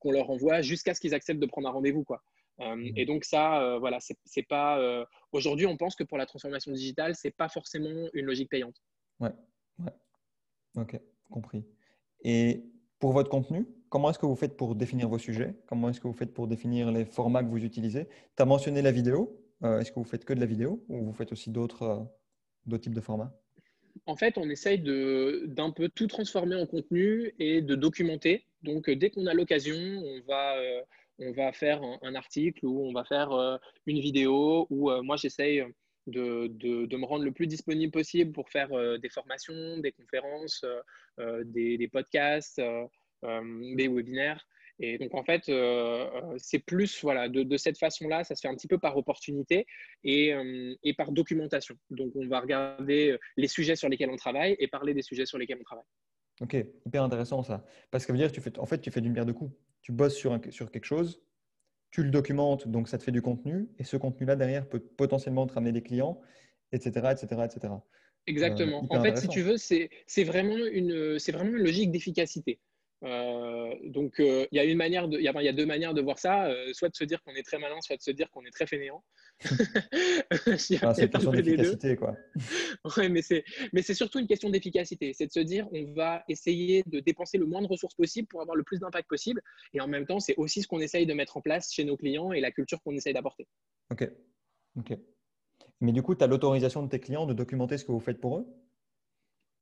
qu'on leur envoie jusqu'à ce qu'ils acceptent de prendre un rendez-vous. Quoi. Euh, mmh. et donc ça, euh, voilà, c'est pas. Euh, aujourd'hui, on pense que pour la transformation digitale, c'est pas forcément une logique payante. Ouais, ouais. Ok, compris. Et pour votre contenu, comment est-ce que vous faites pour définir vos sujets? Comment est-ce que vous faites pour définir les formats que vous utilisez? Tu as mentionné la vidéo. est-ce que vous faites que de la vidéo ou vous faites aussi d'autres types de formats? En fait, on essaye d'un peu tout transformer en contenu et de documenter. Donc, dès qu'on a l'occasion, on va, on va faire un, article ou on va faire une vidéo ou moi, j'essaye de, de, me rendre le plus disponible possible pour faire des formations, des conférences, des, des, podcasts, des webinaires. Et donc, en fait, euh, euh, c'est plus voilà, de, cette façon-là, ça se fait un petit peu par opportunité et, euh, et, par documentation. Donc, on va regarder les sujets sur lesquels on travaille et parler des sujets sur lesquels on travaille. Ok, hyper intéressant ça. Parce que ça veut dire tu fais, en fait, tu fais d'une pierre deux coups. Tu bosses sur, sur quelque chose, tu le documentes, donc ça te fait du contenu, et ce contenu-là, derrière, peut potentiellement te ramener des clients, etc. etc., etc. Exactement. en fait, si tu veux, c'est vraiment, une, vraiment une logique d'efficacité. Euh, donc, euh, il y a une manière de, il y, a deux manières de voir ça, euh, soit de se dire qu'on est très malin, soit de se dire qu'on est très fainéant. ah, c'est une question d'efficacité, quoi. ouais, mais c'est, mais c'est surtout une question d'efficacité. C'est de se dire, on va essayer de dépenser le moins de ressources possible pour avoir le plus d'impact possible. Et en même temps, c'est aussi ce qu'on essaye de mettre en place chez nos clients et la culture qu'on essaye d'apporter. Ok. Ok. Mais du coup, tu as l'autorisation de tes clients de documenter ce que vous faites pour eux?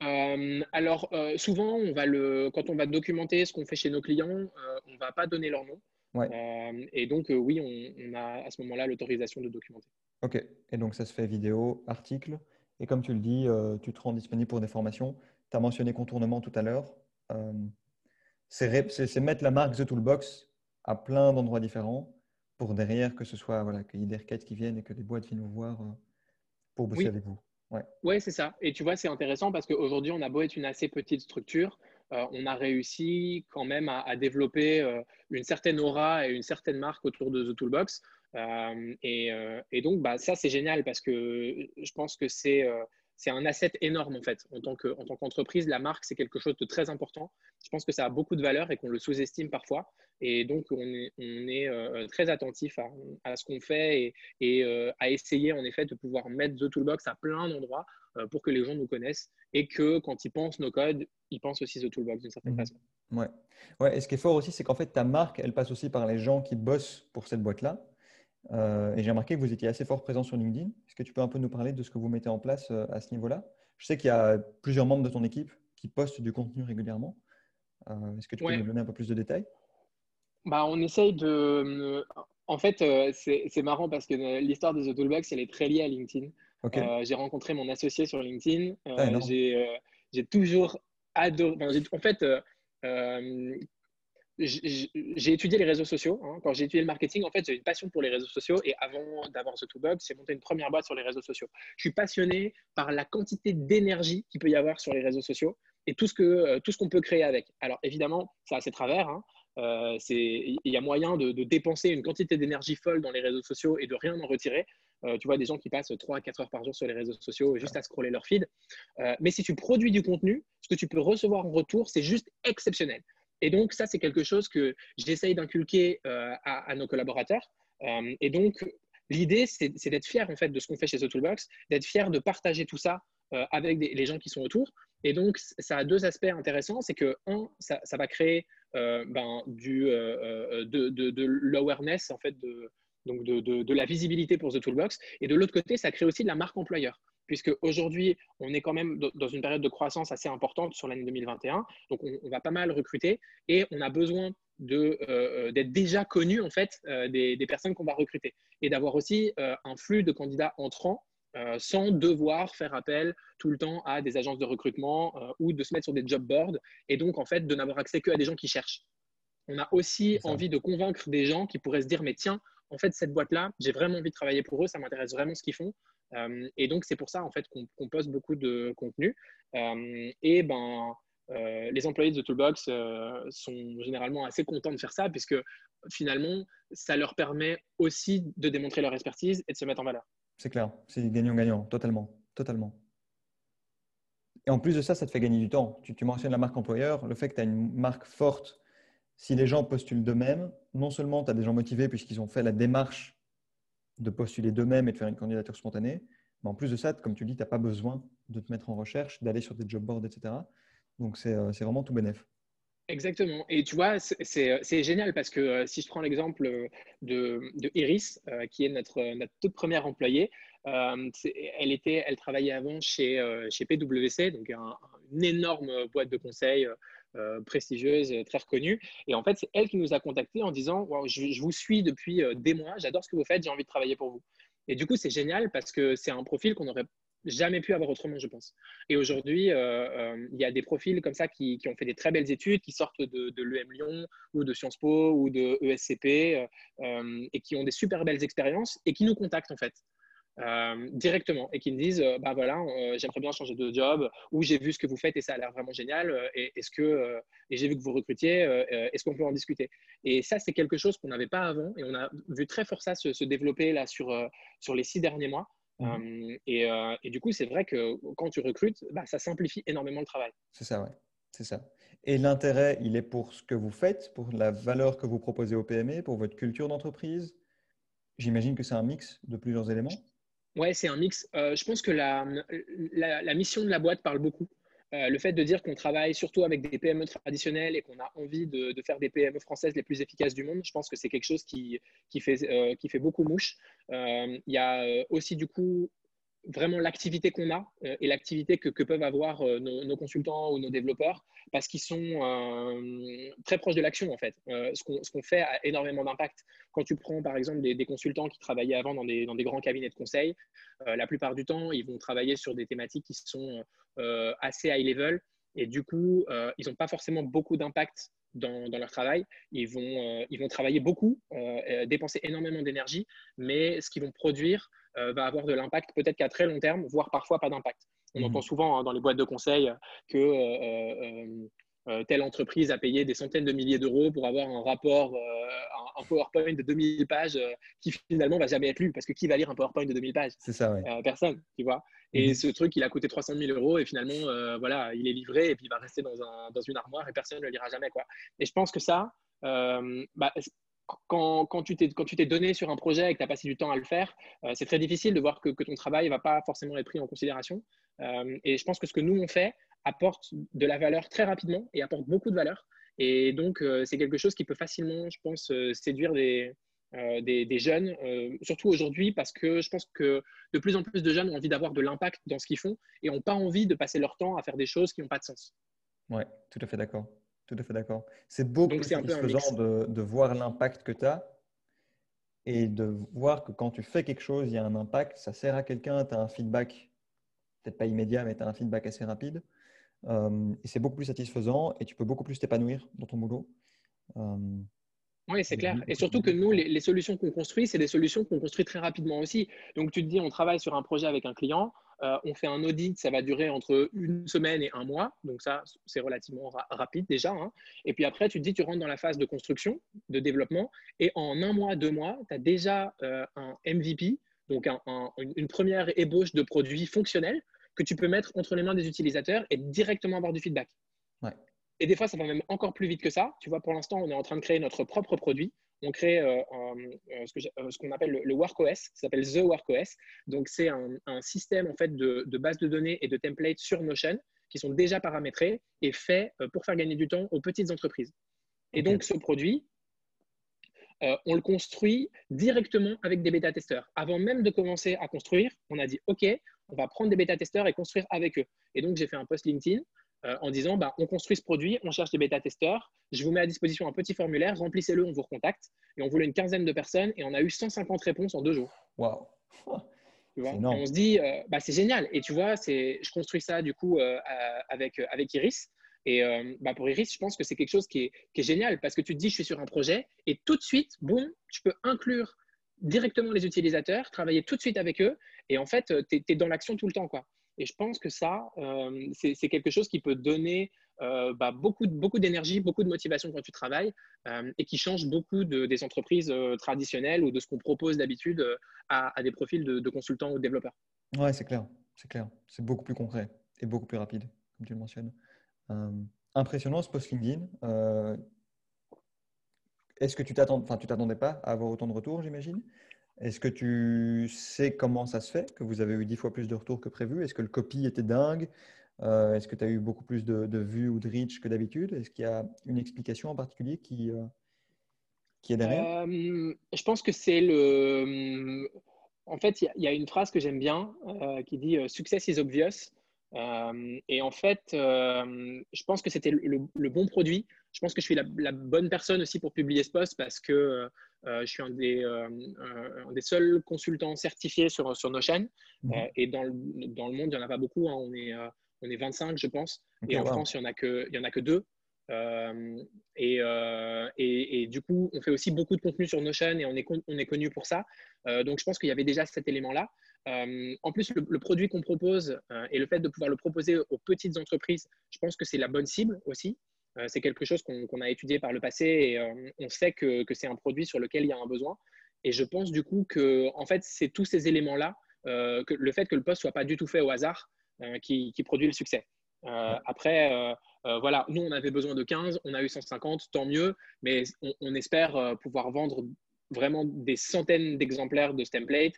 Euh, alors, euh, souvent, on va le, quand on va documenter ce qu'on fait chez nos clients, euh, on ne va pas donner leur nom. et donc, oui, on, a à ce moment-là l'autorisation de documenter. OK. Et donc, ça se fait vidéo, article. Et comme tu le dis, tu te rends disponible pour des formations. Tu as mentionné contournement tout à l'heure. c'est mettre la marque The Toolbox à plein d'endroits différents pour derrière que ce soit voilà, qu'il y ait des requêtes qui viennent et que des boîtes viennent vous voir pour bosser avec vous. Ouais, ouais c'est ça. Et tu vois, c'est intéressant parce qu'aujourd'hui, on a beau être une assez petite structure, euh, on a réussi quand même à, développer euh, une certaine aura et une certaine marque autour de The Toolbox. Euh, et, et, donc, bah, ça, c'est génial parce que je pense que c'est c'est un asset énorme en fait. En tant qu'entreprise, la marque, c'est quelque chose de très important. Je pense que ça a beaucoup de valeur et qu'on le sous-estime parfois. Et donc, on est, on est euh, très attentif à, à ce qu'on fait et, et euh, à essayer en effet de pouvoir mettre The Toolbox à plein d'endroits euh, pour que les gens nous connaissent et que quand ils pensent nos codes, ils pensent aussi The Toolbox d'une certaine mmh. façon. Ouais. ouais. Et ce qui est fort aussi, c'est qu'en fait, ta marque, elle passe aussi par les gens qui bossent pour cette boîte-là. Euh, et j'ai remarqué que vous étiez assez fort présent sur LinkedIn. Est-ce que tu peux un peu nous parler de ce que vous mettez en place euh, à ce niveau-là? Je sais qu'il y a plusieurs membres de ton équipe qui postent du contenu régulièrement. Euh, est-ce que tu peux nous donner un peu plus de détails? Bah, On essaye de. En fait, c'est marrant parce que l'histoire de The Toolbox, elle est très liée à LinkedIn. j'ai rencontré mon associé sur LinkedIn. Ah, j'ai toujours adoré. en fait, j'ai étudié les réseaux sociaux. Hein. Quand j'ai étudié le marketing, en fait, j'ai une passion pour les réseaux sociaux. Et avant d'avoir ce Toolbox, j'ai monté une première boîte sur les réseaux sociaux. Je suis passionné par la quantité d'énergie qu'il peut y avoir sur les réseaux sociaux et tout ce que euh, tout qu'on peut créer avec. Alors évidemment, ça a ses travers. Hein. Euh, il y a moyen de, dépenser une quantité d'énergie folle dans les réseaux sociaux et de rien en retirer. Euh, tu vois des gens qui passent 3 à 4 heures par jour sur les réseaux sociaux juste à scroller leur feed. mais si tu produis du contenu, ce que tu peux recevoir en retour, c'est juste exceptionnel. Et donc, ça, c'est quelque chose que j'essaye d'inculquer euh, à, nos collaborateurs. Euh, et donc, l'idée, c'est d'être fier en fait de ce qu'on fait chez The Toolbox, d'être fier de partager tout ça euh, avec les gens qui sont autour. Et donc, ça a deux aspects intéressants. C'est que, un, ça, va créer ben, du, de, l'awareness, en fait, de, donc de, de, la visibilité pour The Toolbox. Et de l'autre côté, ça crée aussi de la marque employeur puisque aujourd'hui, on est quand même dans une période de croissance assez importante sur l'année 2021. Donc, on, va pas mal recruter et on a besoin euh, euh, d'être déjà connu en fait euh, des, personnes qu'on va recruter et d'avoir aussi un flux de candidats entrants sans devoir faire appel tout le temps à des agences de recrutement ou de se mettre sur des job boards et donc en fait de n'avoir accès que à des gens qui cherchent. On a aussi envie de convaincre des gens qui pourraient se dire mais tiens, en fait cette boîte là, j'ai vraiment envie de travailler pour eux, ça m'intéresse vraiment ce qu'ils font. Euh, et donc, c'est pour ça en fait qu'on poste beaucoup de contenu. Euh, et ben, euh, les employés de The Toolbox sont généralement assez contents de faire ça, puisque finalement, ça leur permet aussi de démontrer leur expertise et de se mettre en valeur. C'est clair, c'est gagnant-gagnant, totalement, totalement. Et en plus de ça, ça te fait gagner du temps. Tu, tu mentionnes la marque employeur, le fait que tu as une marque forte. Si les gens postulent d'eux-mêmes, non seulement tu as des gens motivés puisqu'ils ont fait la démarche de postuler d'eux-mêmes et de faire une candidature spontanée. Mais en plus de ça, comme tu dis, tu n'as pas besoin de te mettre en recherche, d'aller sur des job boards, etc. Donc, c'est euh, vraiment tout bénéf. Exactement. Et tu vois, c'est génial parce que si je prends l'exemple de, Iris, qui est notre, notre toute première employée, elle, était, elle travaillait avant chez, chez PwC, donc une énorme boîte de conseil prestigieuse, très reconnue. Et en fait, c'est elle qui nous a contactés en disant je, vous suis depuis des mois, j'adore ce que vous faites, j'ai envie de travailler pour vous. Et du coup, c'est génial parce que c'est un profil qu'on aurait jamais pu avoir autrement, je pense. Et aujourd'hui, euh, euh, il y a des profils comme ça qui, ont fait des très belles études, qui sortent de, l'EM Lyon ou de Sciences Po ou de ESCP euh, et qui ont des super belles expériences et qui nous contactent en fait. Directement et qui me disent bah voilà j'aimerais bien changer de job ou j'ai vu ce que vous faites et ça a l'air vraiment génial et est-ce que et j'ai vu que vous recrutiez est-ce qu'on peut en discuter? Et ça c'est quelque chose qu'on n'avait pas avant et on a vu très fort ça se, se développer là sur sur les six derniers mois Mmh. et, du coup, c'est vrai que quand tu recrutes, bah, ça simplifie énormément le travail. C'est ça, ouais. C'est ça. Et l'intérêt, il est pour ce que vous faites, pour la valeur que vous proposez au PME, pour votre culture d'entreprise? J'imagine que c'est un mix de plusieurs éléments. Ouais, c'est un mix. je pense que la, la, mission de la boîte parle beaucoup. Euh, le fait de dire qu'on travaille surtout avec des PME traditionnelles et qu'on a envie de, faire des PME françaises les plus efficaces du monde, je pense que c'est quelque chose qui, qui, fait, euh, qui fait beaucoup mouche. Euh, il y a aussi du coup vraiment l'activité qu'on a euh, et l'activité que, peuvent avoir euh, nos, consultants ou nos développeurs parce qu'ils sont euh, très proches de l'action en fait. ce qu'on fait a énormément d'impact. Quand tu prends par exemple des, consultants qui travaillaient avant dans des, dans des grands cabinets de conseil, la plupart du temps, ils vont travailler sur des thématiques qui sont assez high level et du coup, ils n'ont pas forcément beaucoup d'impact dans, dans, leur travail. Ils vont, ils vont travailler beaucoup, dépenser énormément d'énergie, mais ce qu'ils vont produire va avoir de l'impact peut-être qu'à très long terme, voire parfois pas d'impact. On mhm. entend souvent hein, dans les boîtes de conseil que euh, euh, telle entreprise a payé des centaines de milliers d'euros pour avoir un rapport, un, PowerPoint de 2000 pages qui finalement va jamais être lu parce que qui va lire un PowerPoint de 2000 pages? C'est ça, Personne, tu vois. Et mhm. ce truc, il a coûté 300 000 euros et finalement, voilà, il est livré et puis il va rester dans, un, dans une armoire et personne ne le lira jamais, quoi. Et je pense que ça, bah, quand, tu t'es donné sur un projet et que tu as passé du temps à le faire, euh, c'est très difficile de voir que, ton travail ne va pas forcément être pris en considération. Euh, et je pense que ce que nous, on fait apporte de la valeur très rapidement et apporte beaucoup de valeur. Et donc, euh, c'est quelque chose qui peut facilement, je pense, séduire des, des, jeunes, surtout aujourd'hui, parce que je pense que de plus en plus de jeunes ont envie d'avoir de l'impact dans ce qu'ils font et n'ont pas envie de passer leur temps à faire des choses qui n'ont pas de sens. Oui, tout à fait d'accord tout à fait d'accord. C'est beaucoup plus satisfaisant de, de, voir l'impact que tu as et de voir que quand tu fais quelque chose, il y a un impact, ça sert à quelqu'un, tu as un feedback, peut-être pas immédiat, mais tu as un feedback assez rapide. Euh, et c'est beaucoup plus satisfaisant et tu peux beaucoup plus t'épanouir dans ton boulot. Euh, oui, c'est clair. Et surtout que nous, les, solutions qu'on construit, c'est des solutions qu'on construit très rapidement aussi. Donc, tu te dis, on travaille sur un projet avec un client, euh, on fait un audit, ça va durer entre une semaine et un mois. Donc, ça, c'est relativement rapide déjà. Hein. Et puis après, tu te dis, tu rentres dans la phase de construction, de développement. Et en un mois, deux mois, tu as déjà euh, un MVP, donc une première ébauche de produit fonctionnel que tu peux mettre entre les mains des utilisateurs et directement avoir du feedback. Ouais. Et des fois, ça va même encore plus vite que ça. Tu vois, pour l'instant, on est en train de créer notre propre produit. On crée euh, euh, ce qu'on appelle le, WorkOS, ça s'appelle The WorkOS. Donc, c'est un, système en fait de, de bases de données et de templates sur Notion qui sont déjà paramétrés et faits euh, pour faire gagner du temps aux petites entreprises. Et donc, ce produit, on le construit directement avec des bêta-testeurs. Avant même de commencer à construire, on a dit OK, on va prendre des bêta-testeurs et construire avec eux. Et donc, j'ai fait un post LinkedIn euh, en disant bah, on construit ce produit, on cherche des bêta-testeurs, je vous mets à disposition un petit formulaire, remplissez-le, on vous recontacte. Et on voulait une quinzaine de personnes et on a eu 150 réponses en deux jours. Waouh! on se dit, euh, bah, c'est génial. Et tu vois, je construis ça du coup euh, avec, avec Iris. Et bah, pour Iris, je pense que c'est quelque chose qui est, qui est, génial parce que tu te dis, je suis sur un projet et tout de suite, bon, tu peux inclure directement les utilisateurs, travailler tout de suite avec eux. Et en fait, tu es, dans l'action tout le temps. Quoi. Et je pense que ça, euh, c'est quelque chose qui peut donner euh, bah, beaucoup, d'énergie, beaucoup de motivation quand tu travailles euh, et qui change beaucoup de, des entreprises traditionnelles ou de ce qu'on propose d'habitude à, des profils de, consultants ou de développeurs. Ouais, c'est clair, c'est clair. C'est beaucoup plus concret et beaucoup plus rapide, comme tu le mentionnes. impressionnant ce post LinkedIn. Est-ce que tu t'attendais pas à avoir autant de retours, j'imagine? Est-ce que tu sais comment ça se fait, que vous avez eu dix fois plus de retours que prévu? Est-ce que le copy était dingue? Est-ce que tu as eu beaucoup plus de, vues ou de reach que d'habitude? Est-ce qu'il y a une explication en particulier qui, qui est derrière? Je pense que c'est le. En fait, il y, a une phrase que j'aime bien qui dit Success is obvious. et en fait, je pense que c'était le, bon produit. Je pense que je suis la, bonne personne aussi pour publier ce post parce que je suis un des, des, seuls consultants certifiés sur, sur nos chaînes. Mmh et dans le, dans le, monde, il n'y en a pas beaucoup. Hein. On, est, on est 25, je pense. et en France, il n'y en, a que, il y en a que deux. Et, et, et, du coup, on fait aussi beaucoup de contenu sur Notion et on est, on est connu pour ça. donc, je pense qu'il y avait déjà cet élément-là. en plus, le, produit qu'on propose et le fait de pouvoir le proposer aux petites entreprises, je pense que c'est la bonne cible aussi. C'est quelque chose qu'on a étudié par le passé et on sait que, que c'est un produit sur lequel il y a un besoin. Et je pense du coup que, en fait, c'est tous ces éléments-là, que le fait que le poste soit pas du tout fait au hasard, qui, qui, produit le succès. après, voilà, nous, on avait besoin de 15, on a eu 150, tant mieux, mais on, espère pouvoir vendre vraiment des centaines d'exemplaires de ce template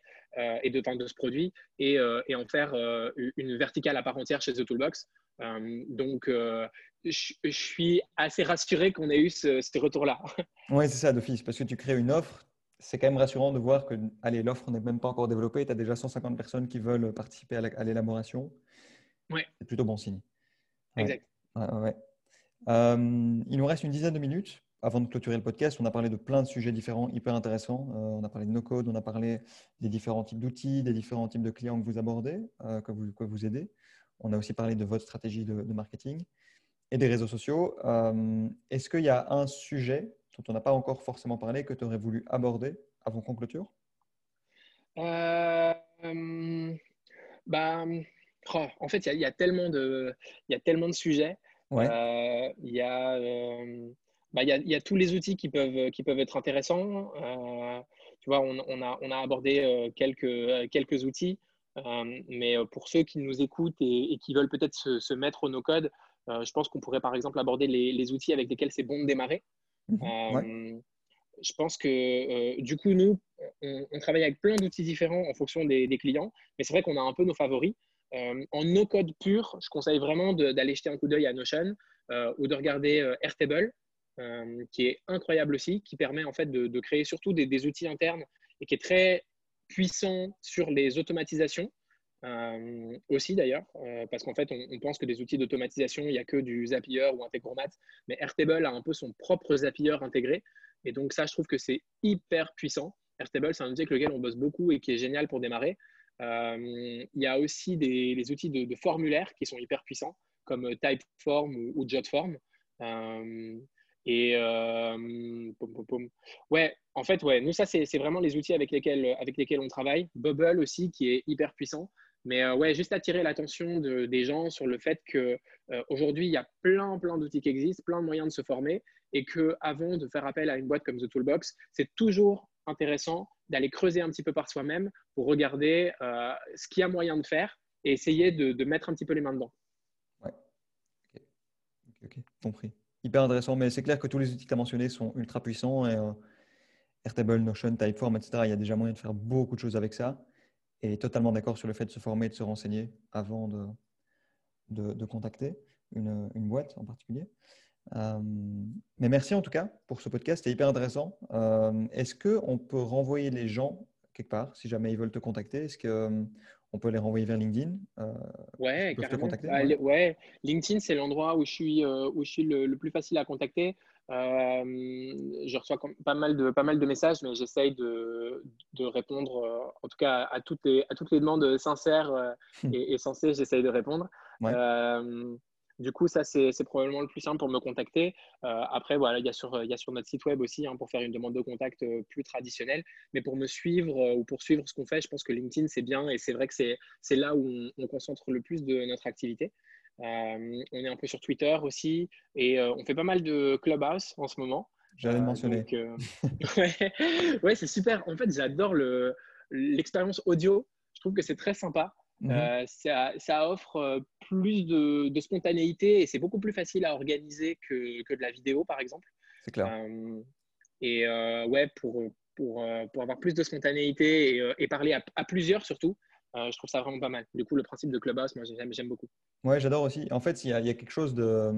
et de, de ce produit et, et en faire une verticale à part entière chez The Toolbox. donc, je, suis assez rassuré qu'on ait eu ce, ce retour-là. Oui, c'est ça, d'office, parce que tu crées une offre. C'est quand même rassurant de voir que allez, l'offre n'est même pas encore développée. Tu as déjà 150 personnes qui veulent participer à l'élaboration. Ouais. C'est plutôt bon signe. Exact. Ouais. Euh, il nous reste une dizaine de minutes avant de clôturer le podcast. On a parlé de plein de sujets différents, hyper intéressants. Euh, on a parlé de no-code, on a parlé des différents types d'outils, des différents types de clients que vous abordez, euh, que, vous, que vous aidez. On a aussi parlé de votre stratégie de, marketing et des réseaux sociaux. Est-ce qu'il y a un sujet dont on n'a pas encore forcément parlé que tu aurais voulu aborder avant qu'on clôture? Bah, oh, En fait, il y, a tellement de, il y a tellement de sujets. Euh, il, y a, euh, bah, il, y a, il, y a, tous les outils qui peuvent, qui peuvent être intéressants. Euh, tu vois, on, on, a, on a abordé quelques, quelques outils, mais pour ceux qui nous écoutent et, qui veulent peut-être se, se, mettre au no-code, je pense qu'on pourrait par exemple aborder les, les outils avec lesquels c'est bon de démarrer. Mhm. Je pense que du coup, nous, on, on, travaille avec plein d'outils différents en fonction des, des clients, mais c'est vrai qu'on a un peu nos favoris. Euh, en no-code pur, je conseille vraiment d'aller jeter un coup d'œil à Notion euh, ou de regarder euh, Airtable, qui est incroyable aussi, qui permet en fait de, créer surtout des, outils internes et qui est très puissant sur les automatisations. aussi d'ailleurs, parce qu'en fait, on, pense que des outils d'automatisation, il n'y a que du Zapier ou Integromat, mais Airtable a un peu son propre Zapier intégré. Et donc ça, je trouve que c'est hyper puissant. Airtable, c'est un outil avec lequel on bosse beaucoup et qui est génial pour démarrer. Euh, il y a aussi des, les outils de, de, formulaire qui sont hyper puissants, comme Typeform ou Jotform. Euh, et euh, ouais, en fait, ouais, nous, ça, c'est vraiment les outils avec lesquels, avec lesquels on travaille. Bubble aussi, qui est hyper puissant. Mais ouais, juste attirer l'attention de, des gens sur le fait qu'aujourd'hui, il y a plein, plein d'outils qui existent, plein de moyens de se former, et qu'avant de faire appel à une boîte comme The Toolbox, c'est toujours intéressant d'aller creuser un petit peu par soi-même pour regarder euh, ce qu'il y a moyen de faire et essayer de, mettre un petit peu les mains dedans. Ouais. Ok, ok, compris. Hyper intéressant, mais c'est clair que tous les outils que tu as mentionnés sont ultra puissants. Et, euh, Airtable, Notion, Typeform, etc. Il y a déjà moyen de faire beaucoup de choses avec ça. Et totalement d'accord sur le fait de se former, de se renseigner avant de, de, contacter une, une, boîte en particulier. Euh, mais merci en tout cas pour ce podcast, c'était hyper intéressant. Euh, est-ce qu'on peut renvoyer les gens quelque part si jamais ils veulent te contacter? Est-ce qu'on euh, peut les renvoyer vers LinkedIn Ouais, carrément. Bah, ouais, LinkedIn, c'est l'endroit où je suis, où je suis le, plus facile à contacter. je reçois pas mal de, pas mal de messages, mais j'essaye de, de, répondre, en tout cas à toutes les, à toutes les demandes sincères et, et sensées, j'essaye de répondre. Ouais. Du coup, ça, c'est probablement le plus simple pour me contacter. Euh, après, voilà, il y, a sur, il y a sur notre site web aussi hein, pour faire une demande de contact euh, plus traditionnelle. Mais pour me suivre euh, ou pour suivre ce qu'on fait, je pense que LinkedIn, c'est bien et c'est vrai que c'est là où on, concentre le plus de notre activité. on est un peu sur Twitter aussi et on fait pas mal de Clubhouse en ce moment. J'allais le mentionner. ouais, c'est super. En fait, j'adore l'expérience audio. Je trouve que c'est très sympa. Mhm. Euh, ça, offre euh, plus de, spontanéité et c'est beaucoup plus facile à organiser que, que, de la vidéo, par exemple. C'est clair. Euh, et ouais, pour, pour, pour, avoir plus de spontanéité et, parler à, plusieurs surtout, je trouve ça vraiment pas mal. Du coup, le principe de Clubhouse, moi, j'aime beaucoup. Ouais, j'adore aussi. En fait, il y, a, quelque chose de.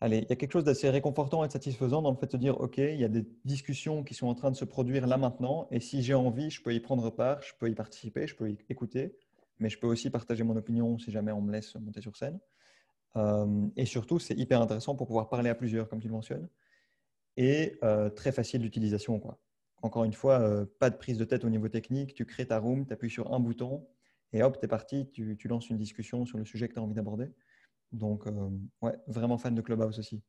Allez, il y a quelque chose d'assez réconfortant et satisfaisant dans le fait de se dire, OK, il y a des discussions qui sont en train de se produire là maintenant, et si j'ai envie, je peux y prendre part, je peux y participer, je peux y écouter, mais je peux aussi partager mon opinion si jamais on me laisse monter sur scène. Euh, et surtout, c'est hyper intéressant pour pouvoir parler à plusieurs, comme tu le mentionnes, et euh, très facile d'utilisation. Encore une fois, euh, pas de prise de tête au niveau technique, tu crées ta room, tu appuies sur un bouton, et hop, tu es parti, tu, tu, lances une discussion sur le sujet que tu as envie d'aborder. Donc, ouais, vraiment fan de Clubhouse aussi.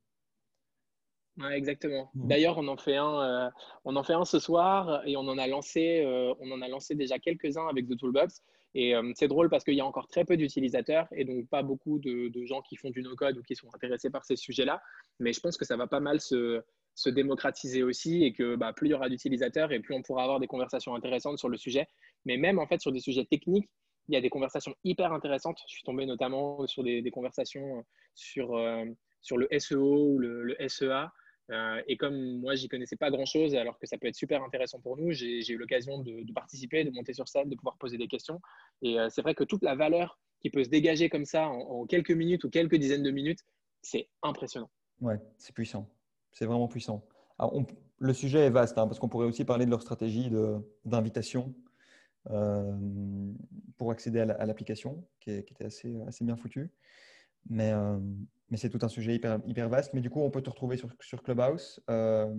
Ouais, exactement. Mmh. D'ailleurs, on en fait un, on en fait un ce soir et on en a lancé, on en a lancé déjà quelques-uns avec The Toolbox. Et euh, c'est drôle parce qu'il y a encore très peu d'utilisateurs et donc pas beaucoup de, gens qui font du no-code ou qui sont intéressés par ces sujets-là. Mais je pense que ça va pas mal se, démocratiser aussi et que bah, plus il y aura d'utilisateurs et plus on pourra avoir des conversations intéressantes sur le sujet. Mais même en fait sur des sujets techniques, il y a des conversations hyper intéressantes. Je suis tombé notamment sur des, conversations sur, euh, sur le SEO ou le SEA euh, et comme moi, j'y connaissais pas grand-chose, alors que ça peut être super intéressant pour nous, j'ai eu l'occasion de, participer, de monter sur scène, de pouvoir poser des questions. Et euh, c'est vrai que toute la valeur qui peut se dégager comme ça en, quelques minutes ou quelques dizaines de minutes, c'est impressionnant. Ouais, c'est puissant. C'est vraiment puissant. le sujet est vaste, hein, parce qu'on pourrait aussi parler de leur stratégie d'invitation euh, pour accéder à l'application, qui, était assez, assez bien foutue. Mais, mais c'est tout un sujet hyper, hyper vaste. Mais du coup, on peut te retrouver sur, sur Clubhouse, euh,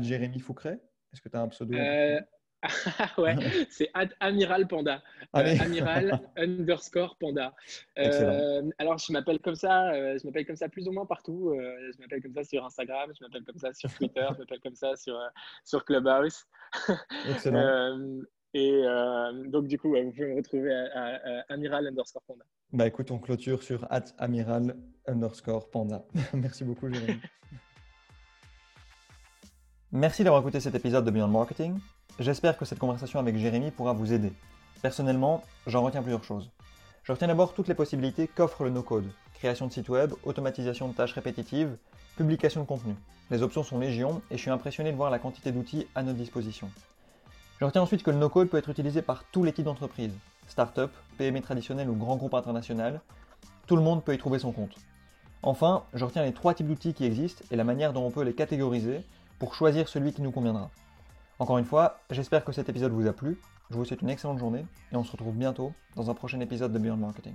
Jérémy Foucret. Est-ce que tu as un pseudo? Euh, Ouais, c'est Amiral Panda. Euh, Amiral underscore Panda. Euh, alors, je m'appelle comme ça, je m'appelle comme ça plus ou moins partout. je m'appelle comme ça sur Instagram, je m'appelle comme ça sur Twitter, je m'appelle comme ça sur, sur Clubhouse. Excellent. Et euh, donc, du coup, vous pouvez me retrouver à, Amiral underscore Panda. Bah écoute, on clôture sur Amiral underscore Panda. Merci beaucoup, Jérémy. Merci d'avoir écouté cet épisode de Beyond Marketing. J'espère que cette conversation avec Jérémy pourra vous aider. Personnellement, j'en retiens plusieurs choses. Je retiens d'abord toutes les possibilités qu'offre le no-code. Création de sites web, automatisation de tâches répétitives, publication de contenu. Les options sont légion et je suis impressionné de voir la quantité d'outils à notre disposition. Je retiens ensuite que le no-code peut être utilisé par tous les types d'entreprises, start-up, PME traditionnelles ou grands groupes internationaux. Tout le monde peut y trouver son compte. Enfin, je retiens les trois types d'outils qui existent et la manière dont on peut les catégoriser pour choisir celui qui nous conviendra. Encore une fois, j'espère que cet épisode vous a plu. Je vous souhaite une excellente journée et on se retrouve bientôt dans un prochain épisode de Beyond Marketing.